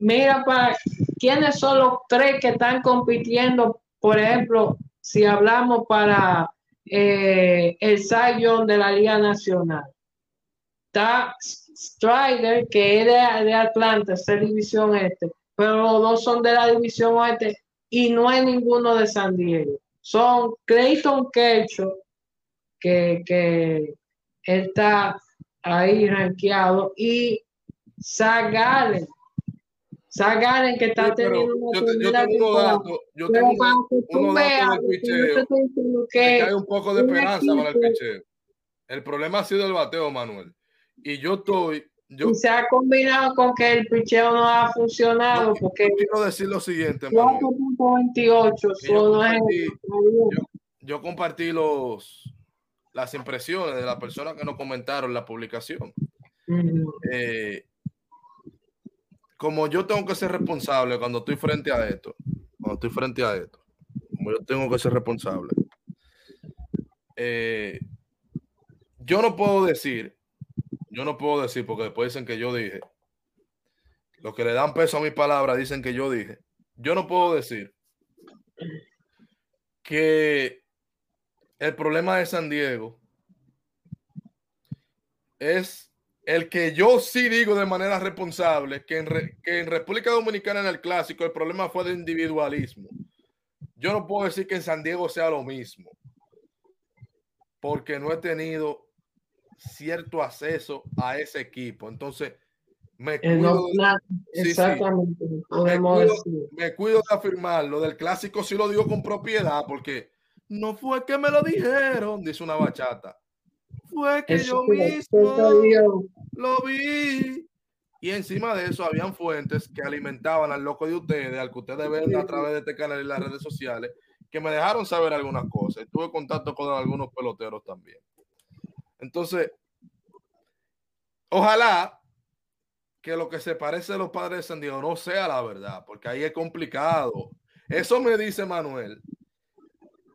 S2: mira para quiénes son los tres que están compitiendo, por ejemplo, si hablamos para eh, el Zion de la Liga Nacional. Está Strider, que es de, Atlanta, esta división este, pero los dos son de la división oeste y no hay ninguno de San Diego. Son Clayton Kershaw, que, que está ahí rankeado, y Zach Sagan que está teniendo
S1: una yo, yo tengo datos, yo tengo unos datos del picheo que, hay un poco de esperanza con el picheo. El problema ha sido el bateo, Manuel. Y yo estoy. Yo,
S2: y se ha combinado con que el picheo no ha funcionado.
S1: Yo,
S2: porque
S1: quiero decir lo siguiente, Manuel.
S2: 4.28 yo, compartí,
S1: yo, compartí los, las impresiones de las personas que nos comentaron la publicación. eh, como yo tengo que ser responsable cuando estoy frente a esto, cuando estoy frente a esto, como yo tengo que ser responsable, eh, yo no puedo decir, yo no puedo decir, porque después dicen que yo dije, los que le dan peso a mis palabras dicen que yo dije, yo no puedo decir que el problema de San Diego es el que yo sí digo de manera responsable que en, República Dominicana en el clásico el problema fue de individualismo. Yo no puedo decir que en San Diego sea lo mismo, porque no he tenido cierto acceso a ese equipo. Entonces, me cuido, exactamente, me, cuido, de afirmar lo del clásico, sí lo digo con propiedad, porque no fue que me lo dijeron, dice una bachata. Fue que yo mismo lo vi. Y encima de eso, habían fuentes que alimentaban al loco de ustedes, al que ustedes ven a través de este canal y las redes sociales, que me dejaron saber algunas cosas. Tuve contacto con algunos peloteros también. Entonces, ojalá que lo que se parece a los padres de San Diego no sea la verdad, porque ahí es complicado. Eso me dice Manuel,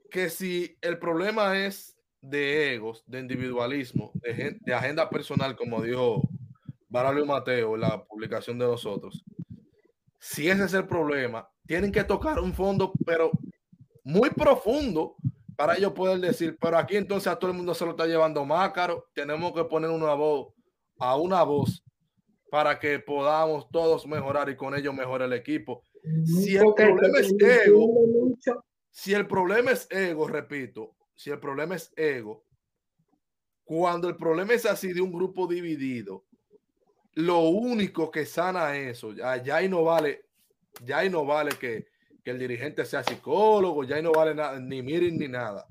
S1: que si el problema es de egos, de individualismo, de, de agenda personal, como dijo Baralio Mateo en la publicación de nosotros, si ese es el problema, tienen que tocar un fondo, pero muy profundo para ellos poder decir, pero aquí entonces a todo el mundo se lo está llevando más caro, tenemos que poner una voz a una voz para que podamos todos mejorar y con ello mejorar el equipo. Si el problema es ego, si el problema es ego, repito, si el problema es ego, cuando el problema es así de un grupo dividido, lo único que sana eso, ya, ya ahí no vale, ya ahí no vale que, que el dirigente sea psicólogo, ya ahí no vale nada, ni miren ni nada.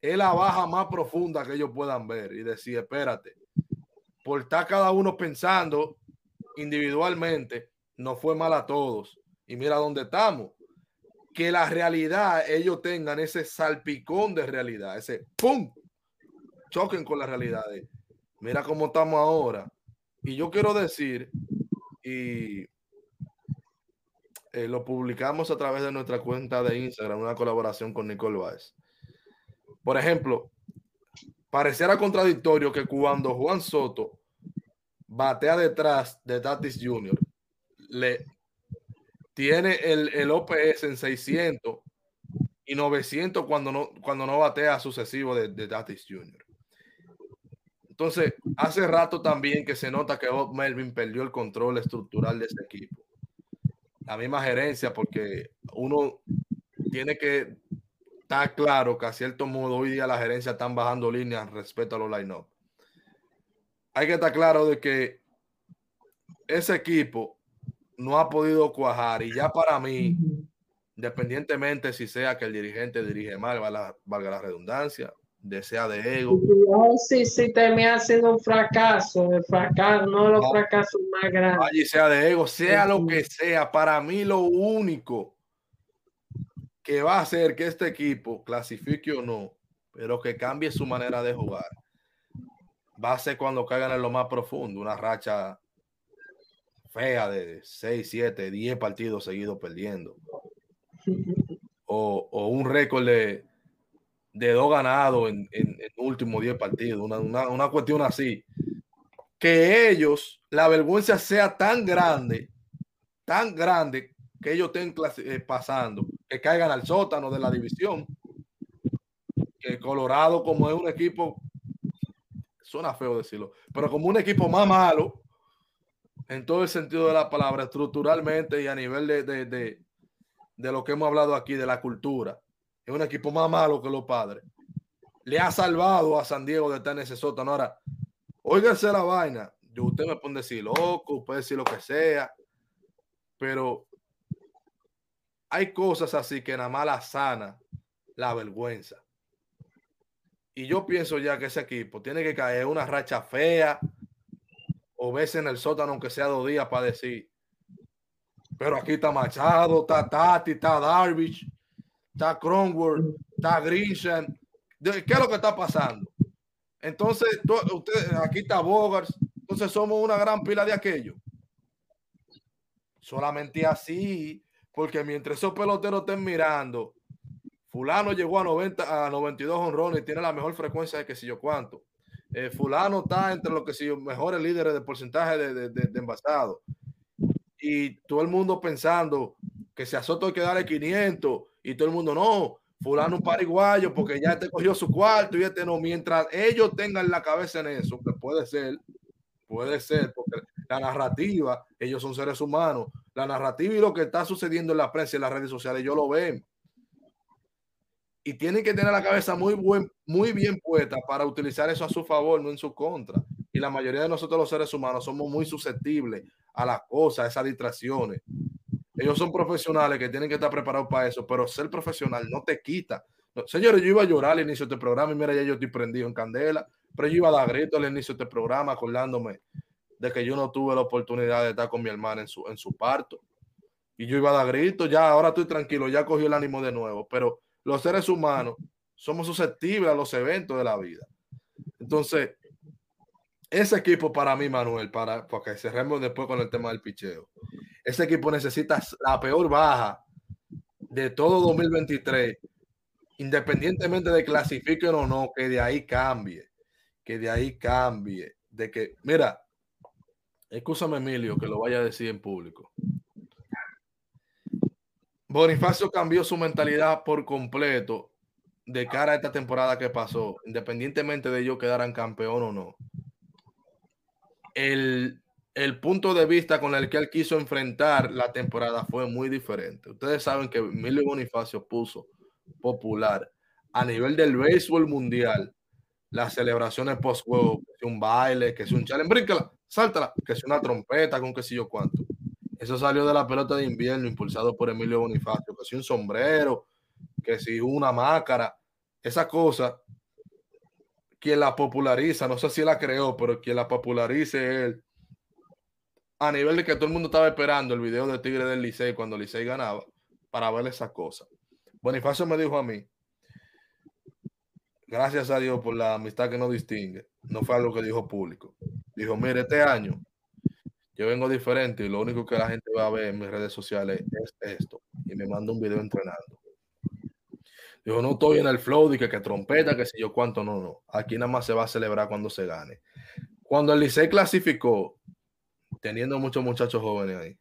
S1: Es la baja más profunda que ellos puedan ver y decir, espérate, por estar cada uno pensando individualmente, no fue mal a todos. Y mira dónde estamos que la realidad, ellos tengan ese salpicón de realidad, ese ¡pum! Choquen con la realidad. mira cómo estamos ahora. Y yo quiero decir, y eh, lo publicamos a través de nuestra cuenta de Instagram, una colaboración con Nicole Baez. Por ejemplo, pareciera contradictorio que cuando Juan Soto batea detrás de Tatis Jr., le tiene el, el OPS en 600 y 900 cuando no, cuando no batea sucesivo de, de Tatis Jr. Entonces, hace rato también que se nota que Bob Melvin perdió el control estructural de ese equipo. La misma gerencia, porque uno tiene que estar claro que a cierto modo hoy día la gerencia están bajando líneas respecto a los line-up. Hay que estar claro de que ese equipo no ha podido cuajar y ya para mí, independientemente si sea que el dirigente dirige mal, valga la redundancia, desea de ego.
S2: No, sí, sí, termina siendo un fracaso, el fracaso, no los fracasos más grandes.
S1: Allí sea de ego, sea lo que sea, para mí lo único que va a hacer que este equipo clasifique o no, pero que cambie su manera de jugar, va a ser cuando caigan en lo más profundo, una racha fea de 6, 7, 10 partidos seguidos perdiendo. O, o un récord de de dos ganados en, en, en últimos 10 partidos, una, una, una, cuestión así. Que ellos, la vergüenza sea tan grande, tan grande, que ellos estén eh, pasando, que caigan al sótano de la división. Que Colorado, como es un equipo, suena feo decirlo, pero como un equipo más malo, en todo el sentido de la palabra, estructuralmente y a nivel de, de, de, lo que hemos hablado aquí, de la cultura es un equipo más malo que los padres. Le ha salvado a San Diego de estar en ese sótano. Ahora, óigase la vaina. Yo, usted me puede decir loco, puede decir lo que sea, pero hay cosas así que nada más la sana la vergüenza. Y yo pienso ya que ese equipo tiene que caer una racha fea o verse en el sótano, aunque sea dos días, para decir, pero aquí está Machado, está Tati, está Darvish, está Cronworth, está Grisham. ¿Qué es lo que está pasando? Entonces, usted, aquí está Bogart. Entonces, somos una gran pila de aquello. Solamente así, porque mientras esos peloteros estén mirando, Fulano llegó a 90 a 92 honrones y tiene la mejor frecuencia de que si yo cuánto. Eh, fulano está entre los que si mejores líderes de porcentaje de, de, de, de envasado. Y todo el mundo pensando que si a Soto hay que darle 500 y todo el mundo no, fulano un pariguayo porque ya te cogió su cuarto y este no, mientras ellos tengan la cabeza en eso, que puede ser, puede ser, porque la narrativa, ellos son seres humanos, la narrativa y lo que está sucediendo en la prensa y en las redes sociales, ellos lo ven. Y tienen que tener la cabeza muy, buen, muy bien puesta para utilizar eso a su favor, no en su contra. Y la mayoría de nosotros los seres humanos somos muy susceptibles a las cosas, a esas distracciones. Ellos son profesionales que tienen que estar preparados para eso, pero ser profesional no te quita. señores, yo iba a llorar al inicio de este programa y mira, ya yo estoy prendido en candela, pero yo iba a dar grito al inicio de este programa acordándome de que yo no tuve la oportunidad de estar con mi hermana en su, en su parto. Y yo iba a dar grito, ya ahora estoy tranquilo, ya cogió el ánimo de nuevo, pero los seres humanos somos susceptibles a los eventos de la vida. Entonces, ese equipo para mí, Manuel, para, para que cerremos después con el tema del picheo ese equipo necesita la peor baja de todo 2023, independientemente de clasifiquen o no, que de ahí cambie, que de ahí cambie, de que, mira, escúchame Emilio, que lo vaya a decir en público. Bonifacio cambió su mentalidad por completo de cara a esta temporada que pasó, independientemente de ellos quedaran campeón o no. El el punto de vista con el que él quiso enfrentar la temporada fue muy diferente. Ustedes saben que Emilio Bonifacio puso popular a nivel del béisbol mundial las celebraciones post-juego, que un baile, que es un challenge, bríncala, sáltala, que es una trompeta con qué sé yo cuánto. Eso salió de la pelota de invierno impulsado por Emilio Bonifacio, que si un sombrero, que si una máscara, esa cosa, quien la populariza, no sé si la creó, pero quien la popularice él a nivel de que todo el mundo estaba esperando el video de Tigre del Licey cuando Licey ganaba para ver esas cosas. Bonifacio me dijo a mí, gracias a Dios por la amistad que nos distingue, no fue algo que dijo público. Dijo, mire, este año yo vengo diferente y lo único que la gente va a ver en mis redes sociales es esto. Y me manda un video entrenando. Dijo, no estoy en el flow de que, que trompeta, que si yo cuánto, no, no. Aquí nada más se va a celebrar cuando se gane. Cuando el Licey clasificó teniendo muchos muchachos jóvenes ahí.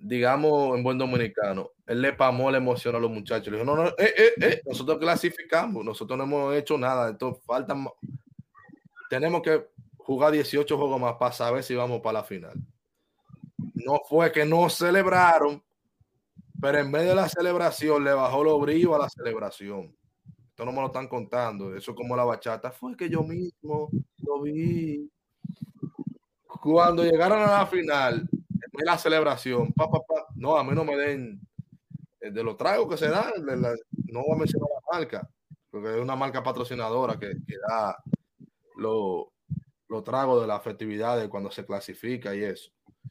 S1: digamos en buen dominicano, él le pamó la emoción a los muchachos. Le dijo, no, no, eh, eh, eh, nosotros clasificamos, nosotros no hemos hecho nada, entonces faltan, tenemos que jugar 18 juegos más para saber si vamos para la final. No fue que no celebraron, pero en vez de la celebración le bajó los brillos a la celebración. Esto no me lo están contando, eso como la bachata, fue que yo mismo lo vi. Cuando llegaron a la final, la celebración, pa, no, a mí no me den eh, de los tragos que se dan, no voy a mencionar la marca, porque es una marca patrocinadora que, da los tragos de las festividades cuando se clasifica y eso.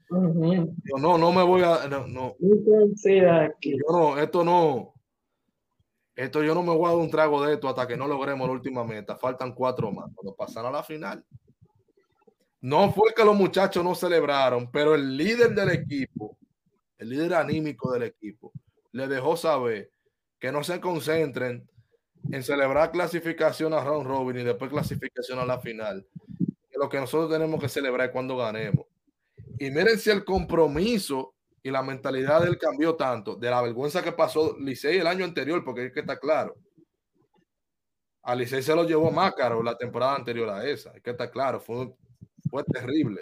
S1: Yo no, no me voy a. No, no. Yo no, esto no. Esto yo no me voy a dar un trago de esto hasta que no logremos la última meta. Faltan cuatro más. Cuando pasan a la final, no fue que los muchachos no celebraron, pero el líder del equipo, el líder anímico del equipo, le dejó saber que no se concentren en celebrar clasificación a round robin y después clasificación a la final. Lo que nosotros tenemos que celebrar es cuando ganemos. Y miren si el compromiso y la mentalidad del cambió tanto de la vergüenza que pasó Licey el año anterior, porque es que está claro. A Licey se lo llevó más caro la temporada anterior a esa, es que está claro, fue fue terrible.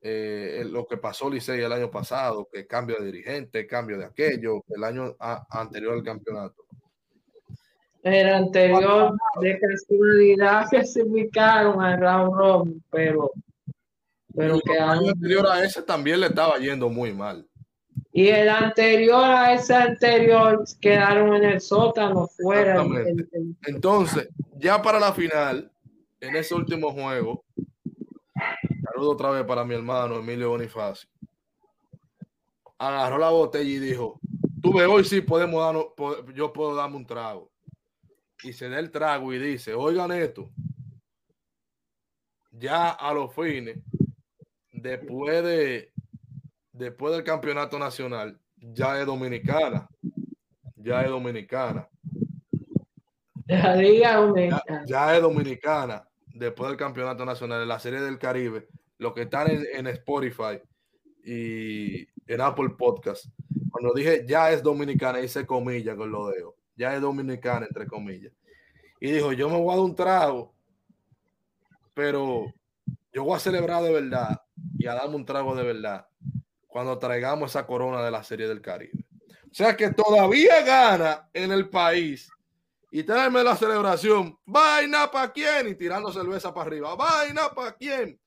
S1: Eh, lo que pasó Licey el año pasado, que cambio de dirigente, cambio de aquello, el año anterior al campeonato.
S2: El anterior de casualidad clasificaron a Raúl Robin, pero, pero
S1: que el año anterior a ese también le estaba yendo muy mal.
S2: Y el anterior a ese anterior quedaron en el sótano fuera.
S1: Entonces, ya para la final, en ese último juego, Saludo otra vez para mi hermano Emilio Bonifacio. Agarró la botella y dijo: Tuve hoy sí podemos darnos, yo puedo darme un trago. Y se da el trago y dice: Oigan esto. Ya a los fines, después de después del campeonato nacional, ya es dominicana. Ya es dominicana.
S2: Ya,
S1: ya es dominicana después del campeonato nacional en la serie del Caribe los que están en, Spotify y en Apple Podcast, cuando dije ya es dominicana, hice comillas con lo dejo, ya es dominicana, entre comillas. Y dijo, yo me voy a dar un trago, pero yo voy a celebrar de verdad y a darme un trago de verdad cuando traigamos esa corona de la Serie del Caribe. O sea que todavía gana en el país y tráeme la celebración. Vaina para quién y tirando cerveza para arriba. Vaina para quién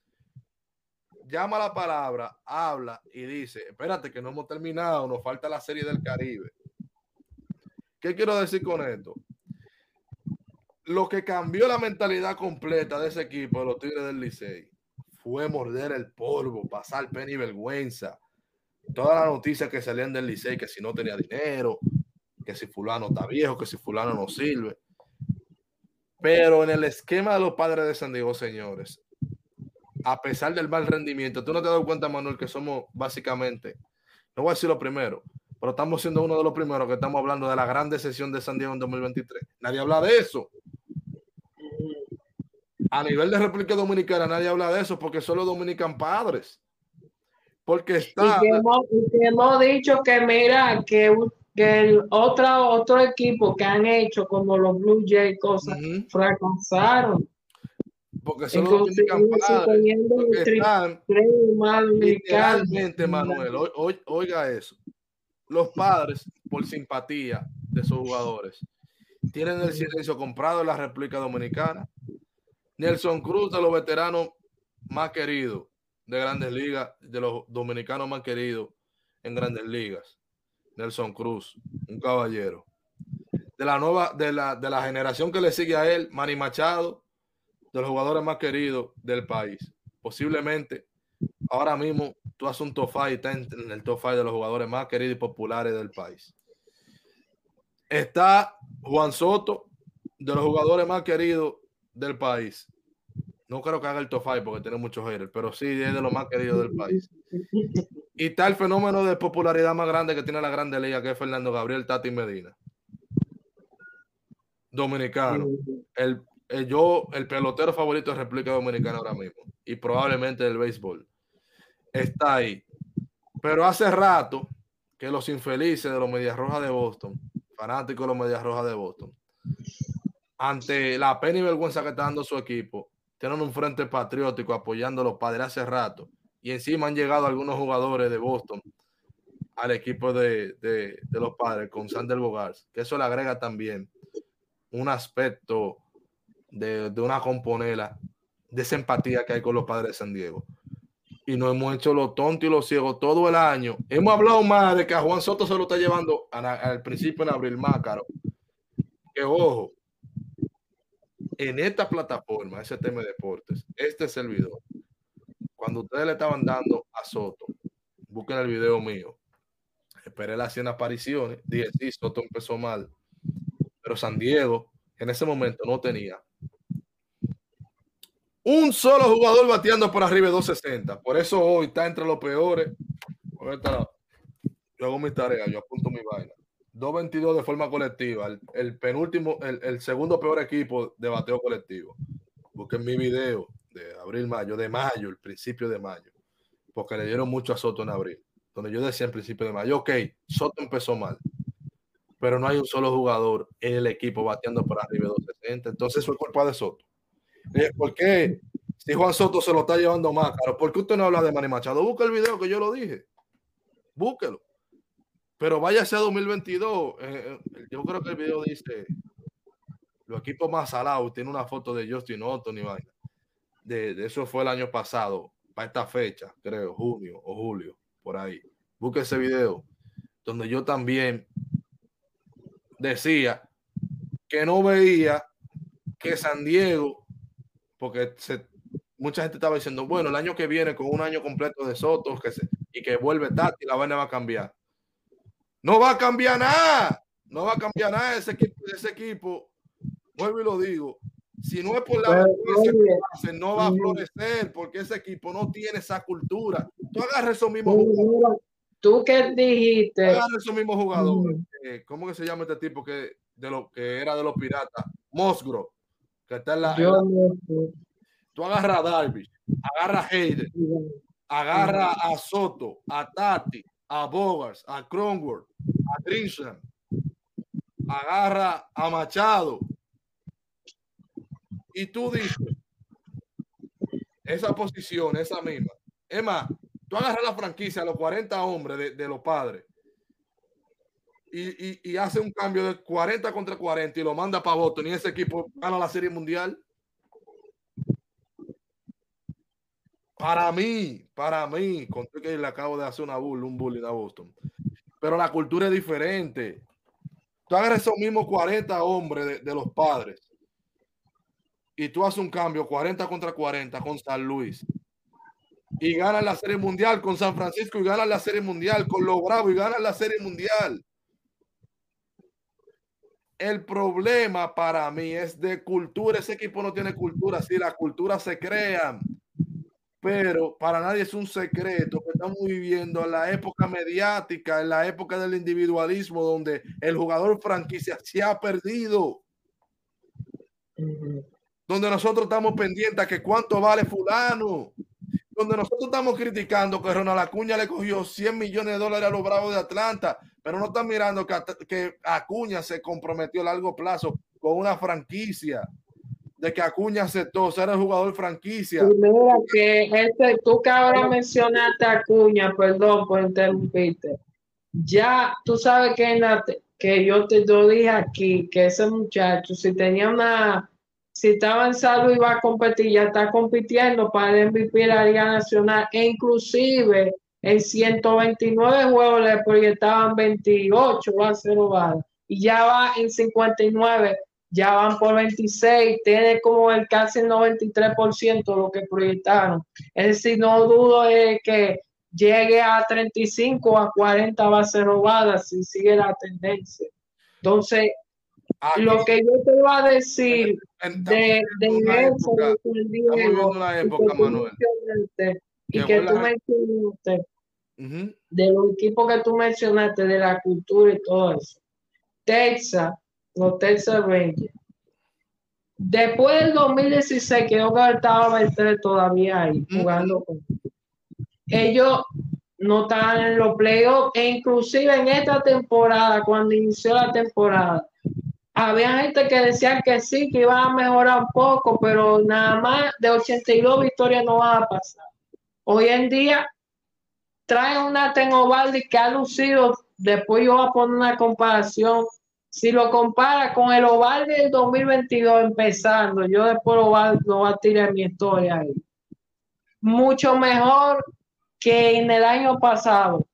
S1: llama la palabra, habla y dice, espérate que no hemos terminado, nos falta la serie del Caribe. ¿Qué quiero decir con esto? Lo que cambió la mentalidad completa de ese equipo, de los Tigres del Licey, fue morder el polvo, pasar pena y vergüenza. Todas las noticias que salían del Licey, que si no tenía dinero, que si fulano está viejo, que si fulano no sirve. Pero en el esquema de los padres de San Diego, señores, a pesar del mal rendimiento, tú no te has dado cuenta, Manuel, que somos básicamente, no voy a decir lo primero, pero estamos siendo uno de los primeros que estamos hablando de la gran decisión de San Diego en 2023. Nadie habla de eso. A nivel de República Dominicana, nadie habla de eso porque solo dominican padres. Porque está.
S2: Y que hemos, dicho que, mira, que, que el otro, otro equipo que han hecho, como los Blue Jays, cosas, fracasaron
S1: porque son los están literalmente, Manuel, oiga eso. Los padres, por simpatía de sus jugadores, tienen el silencio comprado en la República Dominicana. Nelson Cruz, de los veteranos más queridos de grandes ligas, de los dominicanos más queridos en grandes ligas. Nelson Cruz, un caballero. De la nueva, de la, de la generación que le sigue a él, Manny Machado, de los jugadores más queridos del país. Posiblemente ahora mismo tú haces un top 5 y está en, el top 5 de los jugadores más queridos y populares del país. Está Juan Soto, de los jugadores más queridos del país. No creo que haga el top 5 porque tiene muchos haters, pero sí es de los más queridos del país. Y está el fenómeno de popularidad más grande que tiene la Grande Liga, que es Fernando Gabriel Tati Medina. Dominicano. El yo, el pelotero favorito de República Dominicana ahora mismo, y probablemente del béisbol, está ahí. Pero hace rato que los infelices de los Medias Rojas de Boston, fanáticos de los Medias Rojas de Boston, ante la pena y vergüenza que está dando su equipo, tienen un frente patriótico apoyando a los padres hace rato. Y encima han llegado algunos jugadores de Boston al equipo de, de, los padres con Sander Bogars, que eso le agrega también un aspecto de, de una componela de esa empatía que hay con los padres de San Diego. Y nos hemos hecho los tontos y los ciegos todo el año. Hemos hablado más de que a Juan Soto se lo está llevando al principio en abril más caro. Que ojo, en esta plataforma, ese tema de deportes, este servidor, cuando ustedes le estaban dando a Soto, busquen el video mío. Esperé las 100 apariciones. Dije, sí, Soto empezó mal. Pero San Diego en ese momento no tenía un solo jugador bateando por arriba de 260. Por eso hoy está entre los peores. Yo hago mi tarea, yo apunto mi vaina. 2.22 de forma colectiva. El, penúltimo, el, segundo peor equipo de bateo colectivo. Busquen mi video de abril, mayo, de mayo, el principio de mayo. Porque le dieron mucho a Soto en abril. Donde yo decía en principio de mayo, ok, Soto empezó mal. Pero no hay un solo jugador en el equipo bateando por arriba de 260. Entonces fue culpa de Soto. ¿Por qué? Si Juan Soto se lo está llevando más caro, ¿por qué usted no habla de Manny Machado? Busca el video que yo lo dije. Búsquelo. Pero vaya a 2022. Eh, eh, yo creo que el video dice los equipos más salados. Tiene una foto de Justin Otton y vaina. De, eso fue el año pasado, para esta fecha, creo, junio o julio, por ahí. Busque ese video, donde yo también decía que no veía que San Diego porque mucha gente estaba diciendo, bueno, el año que viene con un año completo de Soto que y que vuelve Tati, la vaina va a cambiar. No va a cambiar nada, no va a cambiar nada ese equipo, ese equipo. Vuelvo y lo digo, si no es por la pues, no va a florecer porque ese equipo no tiene esa cultura. Tú agarras esos mismos
S2: jugadores. ¿Tú qué dijiste?
S1: Agarras esos mismos jugadores. Eh, ¿Cómo que se llama este tipo que, de lo, que era de los piratas? Mosgro que está en la. tú agarras a Darvish, agarra a Hayden, agarra a Soto, a Tati, a Bogars, a Cronworth, a Grisham, agarra a Machado. Y tú dices, esa posición, esa misma. Es más, tú agarras la franquicia a los 40 hombres de, de los padres y, hace un cambio de 40 contra 40 y lo manda para Boston y ese equipo gana la Serie Mundial. Para mí, para mí, conté que le acabo de hacer una bull, un bullying a Boston. Pero la cultura es diferente. Tú agarras esos mismos 40 hombres de, los padres y tú haces un cambio 40 contra 40 con San Luis y ganas la Serie Mundial con San Francisco y ganas la Serie Mundial con los Bravos y ganas la Serie Mundial. El problema para mí es de cultura. Ese equipo no tiene cultura. Sí, la cultura se crea, pero para nadie es un secreto que estamos viviendo en la época mediática, en la época del individualismo, donde el jugador franquicia se ha perdido. Donde nosotros estamos pendientes a que cuánto vale fulano. Donde nosotros estamos criticando que Ronald Acuña le cogió 100 millones de dólares a los Bravos de Atlanta pero no están mirando que, Acuña se comprometió a largo plazo con una franquicia, de que Acuña aceptó ser el jugador franquicia.
S2: mira que este, tú que ahora mencionaste a Acuña, perdón por interrumpirte, ya tú sabes que, que yo te lo dije aquí, que ese muchacho, si tenía una, si estaba en salud iba a competir, ya está compitiendo para el MVP de la Liga Nacional, e inclusive en 129 juegos le proyectaban 28 bases robadas y ya va en 59, ya van por 26, tiene como el casi el 93% de lo que proyectaron. Es decir, no dudo de que llegue a 35 a 40 bases robadas si sigue la tendencia. Entonces, lo que yo te voy a decir de, de eso, de época, Manuel y que tú mencionaste, de los equipos que tú mencionaste, de la cultura y todo eso. Texas, los Texas Rangers. Después del 2016, que yo estaba 23 todavía ahí jugando con ellos. no estaban en los playoffs e inclusive en esta temporada, cuando inició la temporada, había gente que decía que sí, que iba a mejorar un poco, pero nada más de 82 victorias no va a pasar. Hoy en día trae una Tenovaldi que ha lucido, después yo voy a poner una comparación, si lo compara con el oval del 2022 empezando, yo después lo va, lo a tirar mi historia ahí. Mucho mejor que en el año pasado.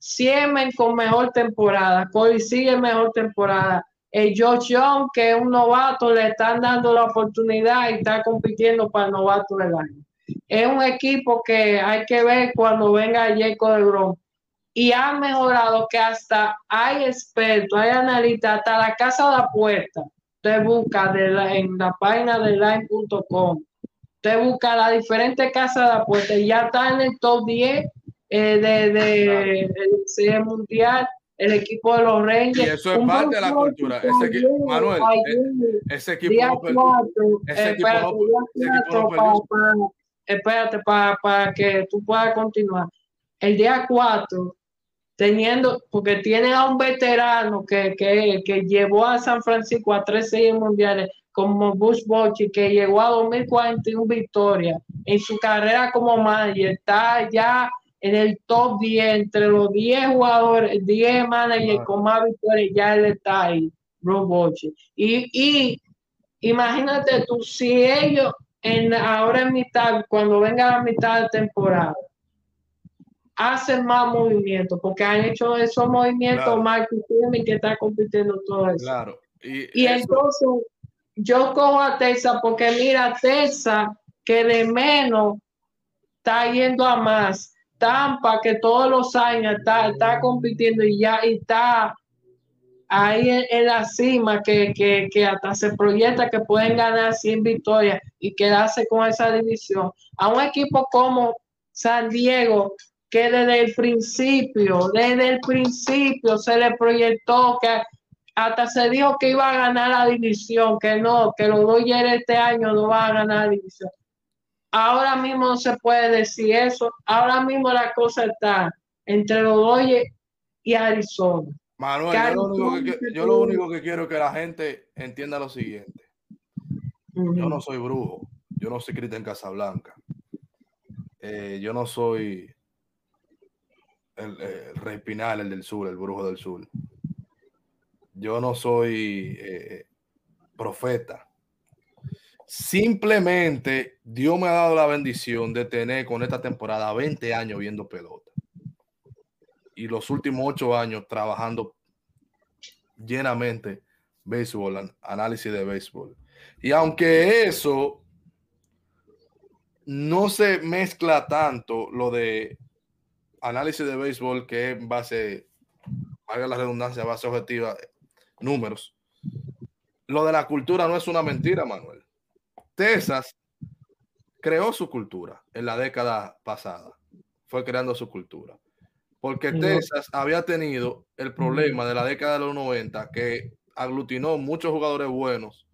S2: Siemen con mejor temporada, Cody sigue mejor temporada. El Josh Young, que es un novato, le están dando la oportunidad y está compitiendo para el novato del año. Es un equipo que hay que ver cuando venga Jacob de Bron. Y ha mejorado que hasta hay expertos, hay analistas, hasta la casa de la puerta. Usted busca en la página de line.com Usted busca las diferentes casas de apuestas ya está en el top 10 eh, de, de, de, mundial el equipo de los Reyes. Y
S1: eso es parte de la cultura. Ese equipo, Manuel, eh, ese equipo
S2: no Espérate, para que tú puedas continuar. El día 4, teniendo, porque tiene a un veterano que, que, que llevó a San Francisco a tres series mundiales, como Bush Bochy, que llegó a 2041 victorias en su carrera como manager, está ya en el top 10, entre los 10 jugadores, 10 managers con más victorias, ya él está ahí, Bruce Bochy. Y, y imagínate tú, si ellos en, ahora en mitad, cuando venga la mitad de temporada, hacen más movimientos, porque han hecho esos movimientos más que que está compitiendo todo eso.
S1: Claro.
S2: Y, entonces yo cojo a Tessa porque mira, Tessa que de menos está yendo a más. Tampa que todos los años está, está compitiendo y ya está ahí en, la cima que, que, hasta se proyecta que pueden ganar 100 victorias y quedarse con esa división. A un equipo como San Diego, que desde el principio, desde el principio se le proyectó que hasta se dijo que iba a ganar la división, que no, que los Dodgers este año no van a ganar la división. Ahora mismo no se puede decir eso. Ahora mismo la cosa está entre los Dodgers y Arizona.
S1: Manuel, yo lo, único que, quiero es que la gente entienda lo siguiente. Yo no soy brujo, yo no soy Cristian Casablanca, eh, yo no soy el, el, Rey Pinal, el del sur, el brujo del sur yo no soy eh, profeta. Simplemente Dios me ha dado la bendición de tener con esta temporada 20 años viendo pelota. Y los últimos 8 años trabajando llenamente béisbol, análisis de béisbol. Y aunque eso no se mezcla tanto lo de análisis de béisbol que es base, valga la redundancia, base objetiva, números. Lo de la cultura no es una mentira, Manuel. Texas creó su cultura en la década pasada. Fue creando su cultura. Porque Texas había tenido el problema de la década de los 90 que aglutinó muchos jugadores buenos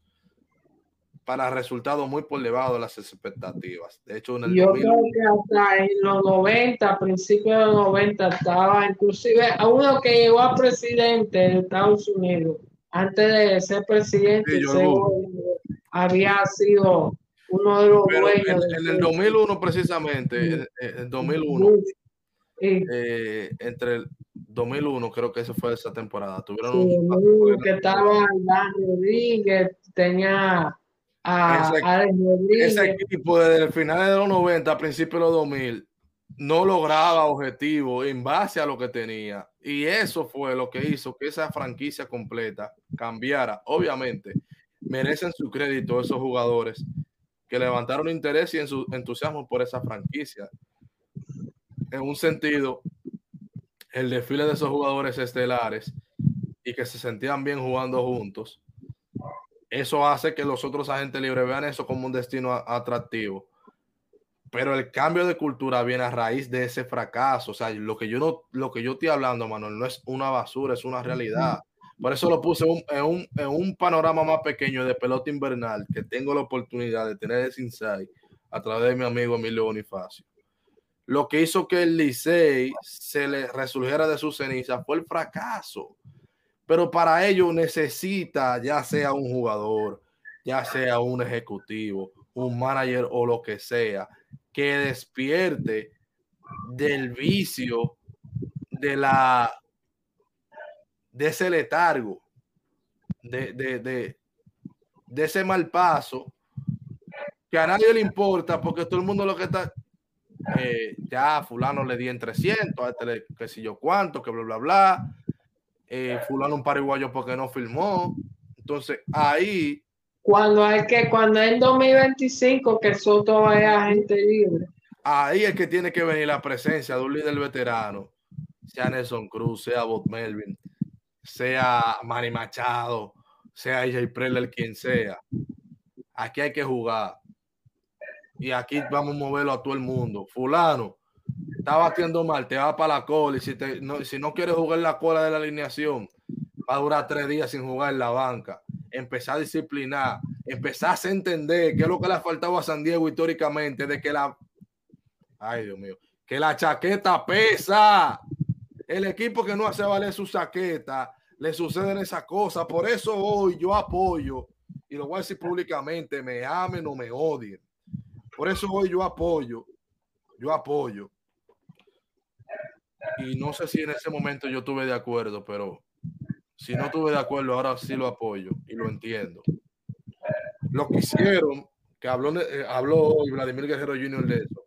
S1: para resultados muy por debajo de las expectativas. De hecho, en el
S2: yo creo que hasta en los 90, principios de los 90, estaba inclusive a uno que llegó a presidente de Estados Unidos, antes de ser presidente, había sido uno de los dueños.
S1: En, el 2001, precisamente, en, el 2001, eh, entre el 2001, creo que eso fue esa temporada. Tuvieron
S2: que estaba Dan Rodríguez, tenía
S1: ese, equipo desde el final de los 90 a principios de los 2000 no lograba objetivos en base a lo que tenía. Y eso fue lo que hizo que esa franquicia completa cambiara. Obviamente, merecen su crédito esos jugadores que levantaron interés y en su entusiasmo por esa franquicia. En un sentido, el desfile de esos jugadores estelares y que se sentían bien jugando juntos eso hace que los otros agentes libres vean eso como un destino atractivo. Pero el cambio de cultura viene a raíz de ese fracaso. O sea, lo que yo no, lo que yo estoy hablando, Manuel, no es una basura, es una realidad. Por eso lo puse en, un, en un panorama más pequeño de pelota invernal, que tengo la oportunidad de tener ese insight a través de mi amigo Emilio Bonifacio. Lo que hizo que el Licey se le resurgiera de su ceniza fue el fracaso. Pero para ello necesita ya sea un jugador, ya sea un ejecutivo, un manager o lo que sea, que despierte del vicio de la de ese letargo, de, de, de ese mal paso que a nadie le importa porque todo el mundo lo que está eh, ya fulano le di en 300, a este le, qué sé yo cuánto, que bla, bla, bla. Eh, fulano un paraguayo porque no filmó. Entonces, ahí...
S2: Cuando hay que, cuando es en 2025 que Soto es agente libre.
S1: Ahí es que tiene que venir la presencia de un líder veterano, sea Nelson Cruz, sea Bob Melvin, sea Manny Machado, sea AJ Preller, quien sea. Aquí hay que jugar y aquí vamos a moverlo a todo el mundo. Fulano, está batiendo mal, te va para la cola y si, no, si no quieres jugar la cola de la alineación, va a durar tres días sin jugar en la banca. Empezar a disciplinar, empezar a entender qué es lo que le ha faltado a San Diego históricamente, de que la... Ay, Dios mío, que la chaqueta pesa. El equipo que no hace valer su chaqueta, le suceden esas cosas. Por eso hoy yo apoyo, y lo voy a decir públicamente, me amen o me odien por eso hoy yo apoyo, yo apoyo. Y no sé si en ese momento yo estuve de acuerdo, pero si no estuve de acuerdo, ahora sí lo apoyo y lo entiendo. Lo que hicieron, que habló, eh, habló hoy Vladimir Guerrero Jr. de eso,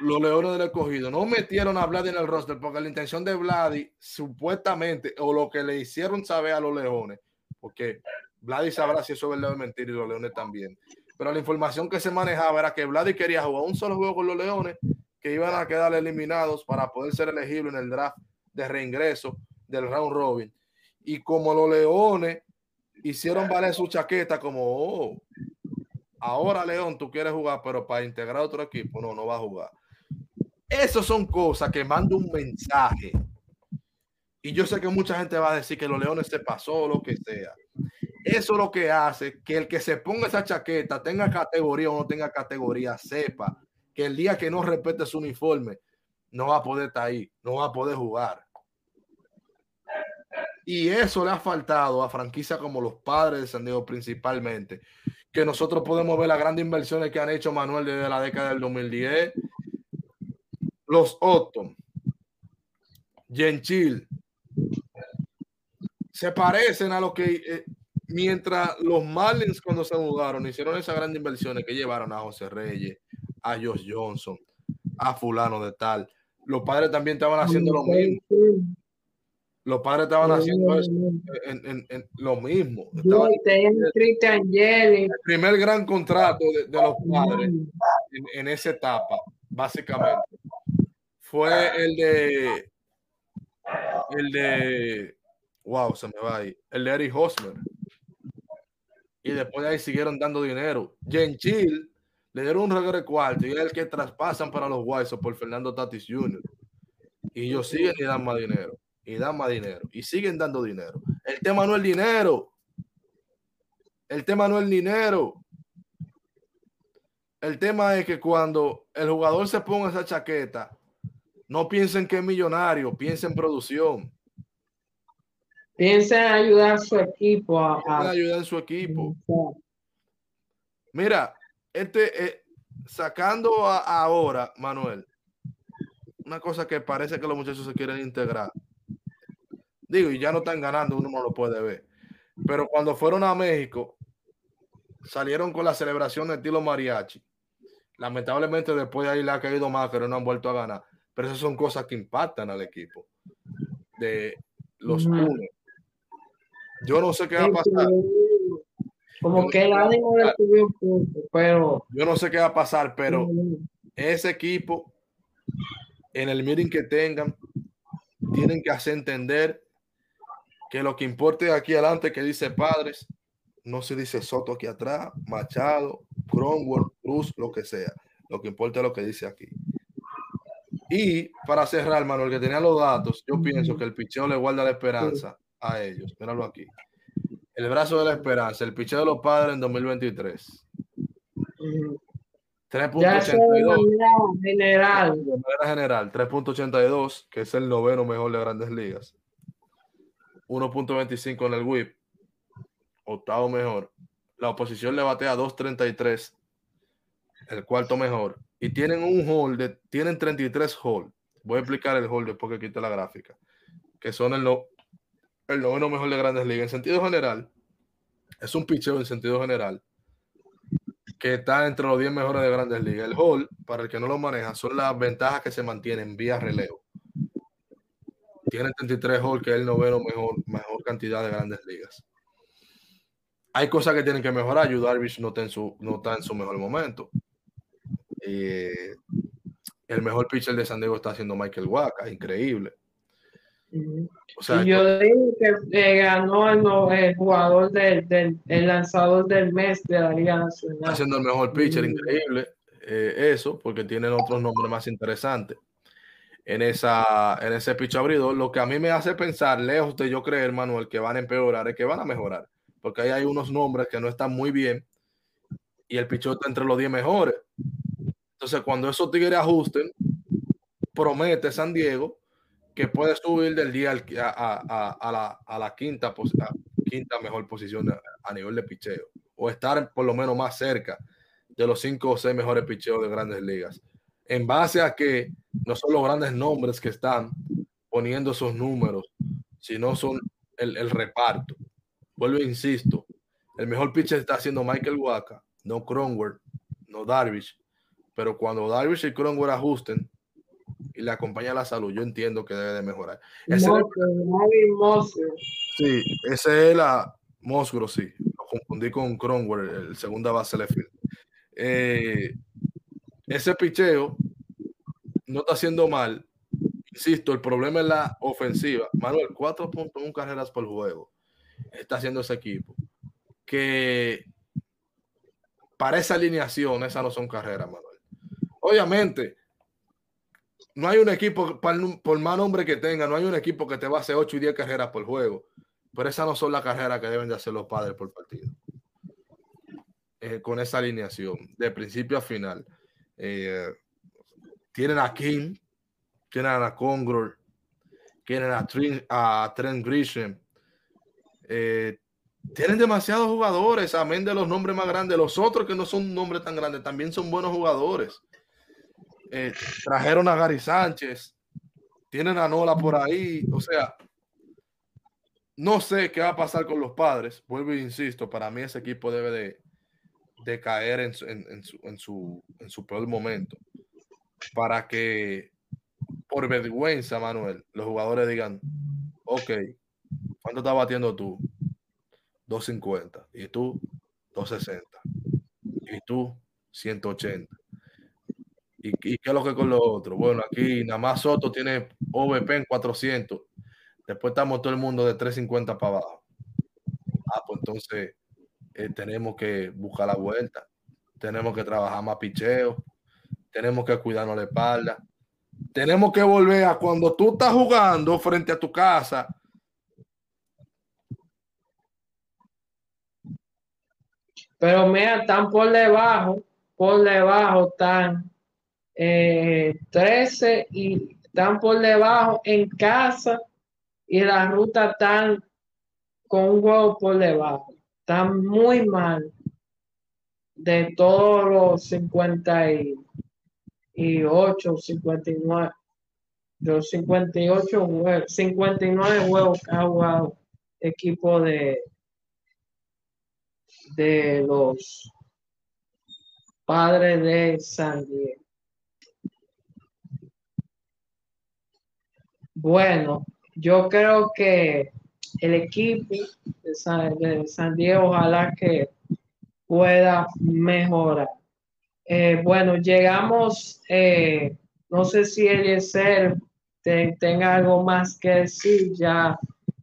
S1: los Leones del Escogido no metieron a Vladi en el roster porque la intención de Vladi, supuestamente, o lo que le hicieron saber a los Leones, porque Vladi sabrá si eso es verdad o mentira y los Leones también, pero la información que se manejaba era que Vladi quería jugar un solo juego con los Leones, que iban a quedar eliminados para poder ser elegibles en el draft de reingreso del round robin. Y como los Leones hicieron valer su chaqueta como, oh, ahora León, tú quieres jugar, pero para integrar otro equipo, no, no va a jugar. Esas son cosas que mandan un mensaje. Y yo sé que mucha gente va a decir que los Leones se pasó, lo que sea. Eso es lo que hace que el que se ponga esa chaqueta, tenga categoría o no tenga categoría, sepa que el día que no respete su uniforme, no va a poder estar ahí, no va a poder jugar. Y eso le ha faltado a franquicias como los padres de San Diego principalmente, que nosotros podemos ver las grandes inversiones que han hecho Manuel desde la década del 2010. Los Otto, Gentil, se parecen a lo que eh, mientras los Marlins cuando se jugaron hicieron esas grandes inversiones que llevaron a José Reyes, a Josh Johnson, a fulano de tal, los padres también estaban haciendo lo mismo. Los padres estaban haciendo eso, en, lo mismo. el primer gran contrato de, los padres en, esa etapa, básicamente, fue el de el de wow, se me va ahí, el de Eric Hosmer y después de ahí siguieron dando dinero. Gentil le dieron un regalo de cuarto y es el que traspasan para los White por Fernando Tatis Jr. Y ellos siguen y dan más dinero, y dan más dinero, y siguen dando dinero. El tema no es el dinero. El tema no es el dinero. El tema es que cuando el jugador se ponga esa chaqueta, no piensen que es millonario, piensen en producción.
S2: Piensa en ayudar a su equipo. A,
S1: ayudar a su equipo. Mira, este, eh, sacando ahora, Manuel, una cosa que parece que los muchachos se quieren integrar. Digo, y ya no están ganando, uno no lo puede ver. Pero cuando fueron a México, salieron con la celebración de estilo mariachi. Lamentablemente después de ahí le ha caído más, pero no han vuelto a ganar. Pero esas son cosas que impactan al equipo. De los unos yo no sé qué va a pasar.
S2: Como que el ánimo le subió un punto, pero.
S1: Yo no sé qué va a pasar, pero ese equipo, en el meeting que tengan, tienen que hacer entender que lo que importa es aquí adelante, que dice padres, no se dice Soto aquí atrás, Machado, Cromwell, Cruz, lo que sea. Lo que importa es lo que dice aquí. Y para cerrar, Manuel, que tenía los datos, yo pienso que el picheo le guarda la esperanza a ellos. Míralo aquí. El brazo de la esperanza, el picheo de los padres en 2023. 3.82.
S2: general.
S1: General, 3.82, que es el noveno mejor de grandes ligas. 1.25 en el whip. Octavo mejor. La oposición le batea 2.33. El cuarto mejor. Y tienen un hold, de, tienen 33 hold. Voy a explicar el hold después que quite la gráfica. Que son el, no, el noveno mejor de grandes ligas. En sentido general, es un picheo en sentido general que está entre los 10 mejores de grandes ligas. El hall, para el que no lo maneja, son las ventajas que se mantienen vía relevo. Tiene 33 hall, que es el noveno mejor, mejor cantidad de grandes ligas. Hay cosas que tienen que mejorar. Yu Darvish no está en su, no está en su mejor momento. Eh, el mejor pitcher de San Diego está haciendo Michael Waka, increíble.
S2: O sea, yo digo que ganó el, jugador del, del el lanzador del mes de la Liga Nacional.
S1: Está siendo el mejor pitcher, increíble. Eh, eso, porque tienen otros nombres más interesantes en, esa, en ese pitch abridor. Lo que a mí me hace pensar, lejos de yo creer, Manuel, que van a empeorar, es que van a mejorar. Porque ahí hay unos nombres que no están muy bien y el pichón está entre los 10 mejores. Entonces, cuando esos tigres ajusten, promete San Diego que puede subir del día a, la, quinta, quinta mejor posición a, nivel de picheo o estar por lo menos más cerca de los cinco o seis mejores picheos de grandes ligas. En base a que no son los grandes nombres que están poniendo esos números, sino son el, reparto. Vuelvo e insisto, el mejor pitcher está haciendo Michael Waka, no Cronwell, no Darvish. Pero cuando Darvish y Cronwell ajusten, y le acompaña la salud, yo entiendo que debe de mejorar. Ese sí, ese es la Mosgro, sí. Lo confundí con Cromwell, el segunda base de field. Eh, ese picheo no está haciendo mal. Insisto, el problema es la ofensiva. Manuel, 4.1 carreras por juego está haciendo ese equipo. Que para esa alineación, esas no son carreras, Manuel. Obviamente, no hay un equipo, por, más nombre que tenga, no hay un equipo que te va a hacer 8 y 10 carreras por juego. Pero esas no son las carreras que deben de hacer los padres por partido. Eh, con esa alineación, de principio a final. Eh, tienen a King, tienen a Congror, tienen a, a Trent Grisham. Eh, tienen demasiados jugadores, amén de los nombres más grandes. Los otros que no son nombres tan grandes también son buenos jugadores. Eh, trajeron a Gary Sánchez, tienen a Nola por ahí, o sea, no sé qué va a pasar con los padres, vuelvo e insisto, para mí ese equipo debe de, caer en su, en, su, peor momento, para que por vergüenza, Manuel, los jugadores digan, ok, ¿cuánto estás batiendo tú? 250, y tú 260, y tú 180 ¿Y, qué es lo que con los otros? Bueno, aquí nada más Soto tiene OVP en 400. Después estamos todo el mundo de 350 para abajo. Ah, pues entonces eh, tenemos que buscar la vuelta. Tenemos que trabajar más picheo. Tenemos que cuidarnos la espalda. Tenemos que volver a cuando tú estás jugando frente a tu casa.
S2: Pero mira, están por debajo, por debajo están eh, 13 y están por debajo en casa y la ruta están con un juego por debajo. Están muy mal de todos los 58, 59, los 58 juegos, 59 juegos que ha jugado equipo de de los padres de San Diego. Bueno, yo creo que el equipo de San, Diego ojalá que pueda mejorar. Eh, bueno, llegamos, eh, no sé si Eliezer tenga algo más que decir, ya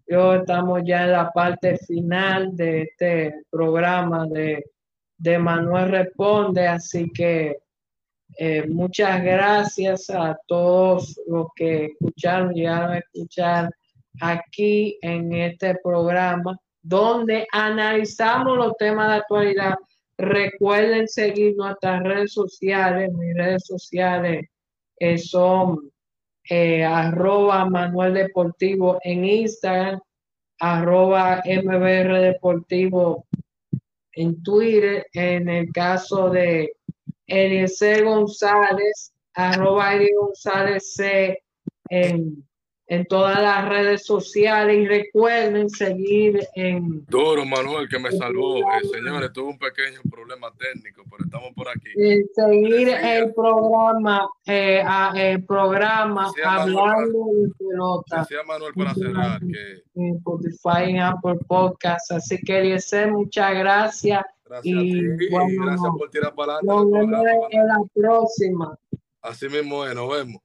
S2: yo estamos ya en la parte final de este programa de, de Manuel Responde, así que eh, muchas gracias a todos los que escucharon, llegaron a escuchar aquí en este programa, donde analizamos los temas de actualidad Recuerden seguir nuestras redes sociales. Mis redes sociales eh, son eh, arroba Manuel Deportivo en Instagram, arroba MBR Deportivo en Twitter. En el caso de Eliezer González, arroba González C en en todas las redes sociales y recuerden seguir en...
S1: Duro, Manuel, que me salvó. Eh, señores, tuve un pequeño problema técnico, pero estamos por aquí.
S2: seguir el programa, eh, el programa Hablando de Pelota.
S1: Decía Manuel para cerrar que...
S2: En Spotify, en Apple Podcasts. Así que, Eliezer, muchas gracias.
S1: Gracias y, Bueno, gracias por tirar para adelante.
S2: Nos vemos en la próxima.
S1: Así mismo es, nos vemos.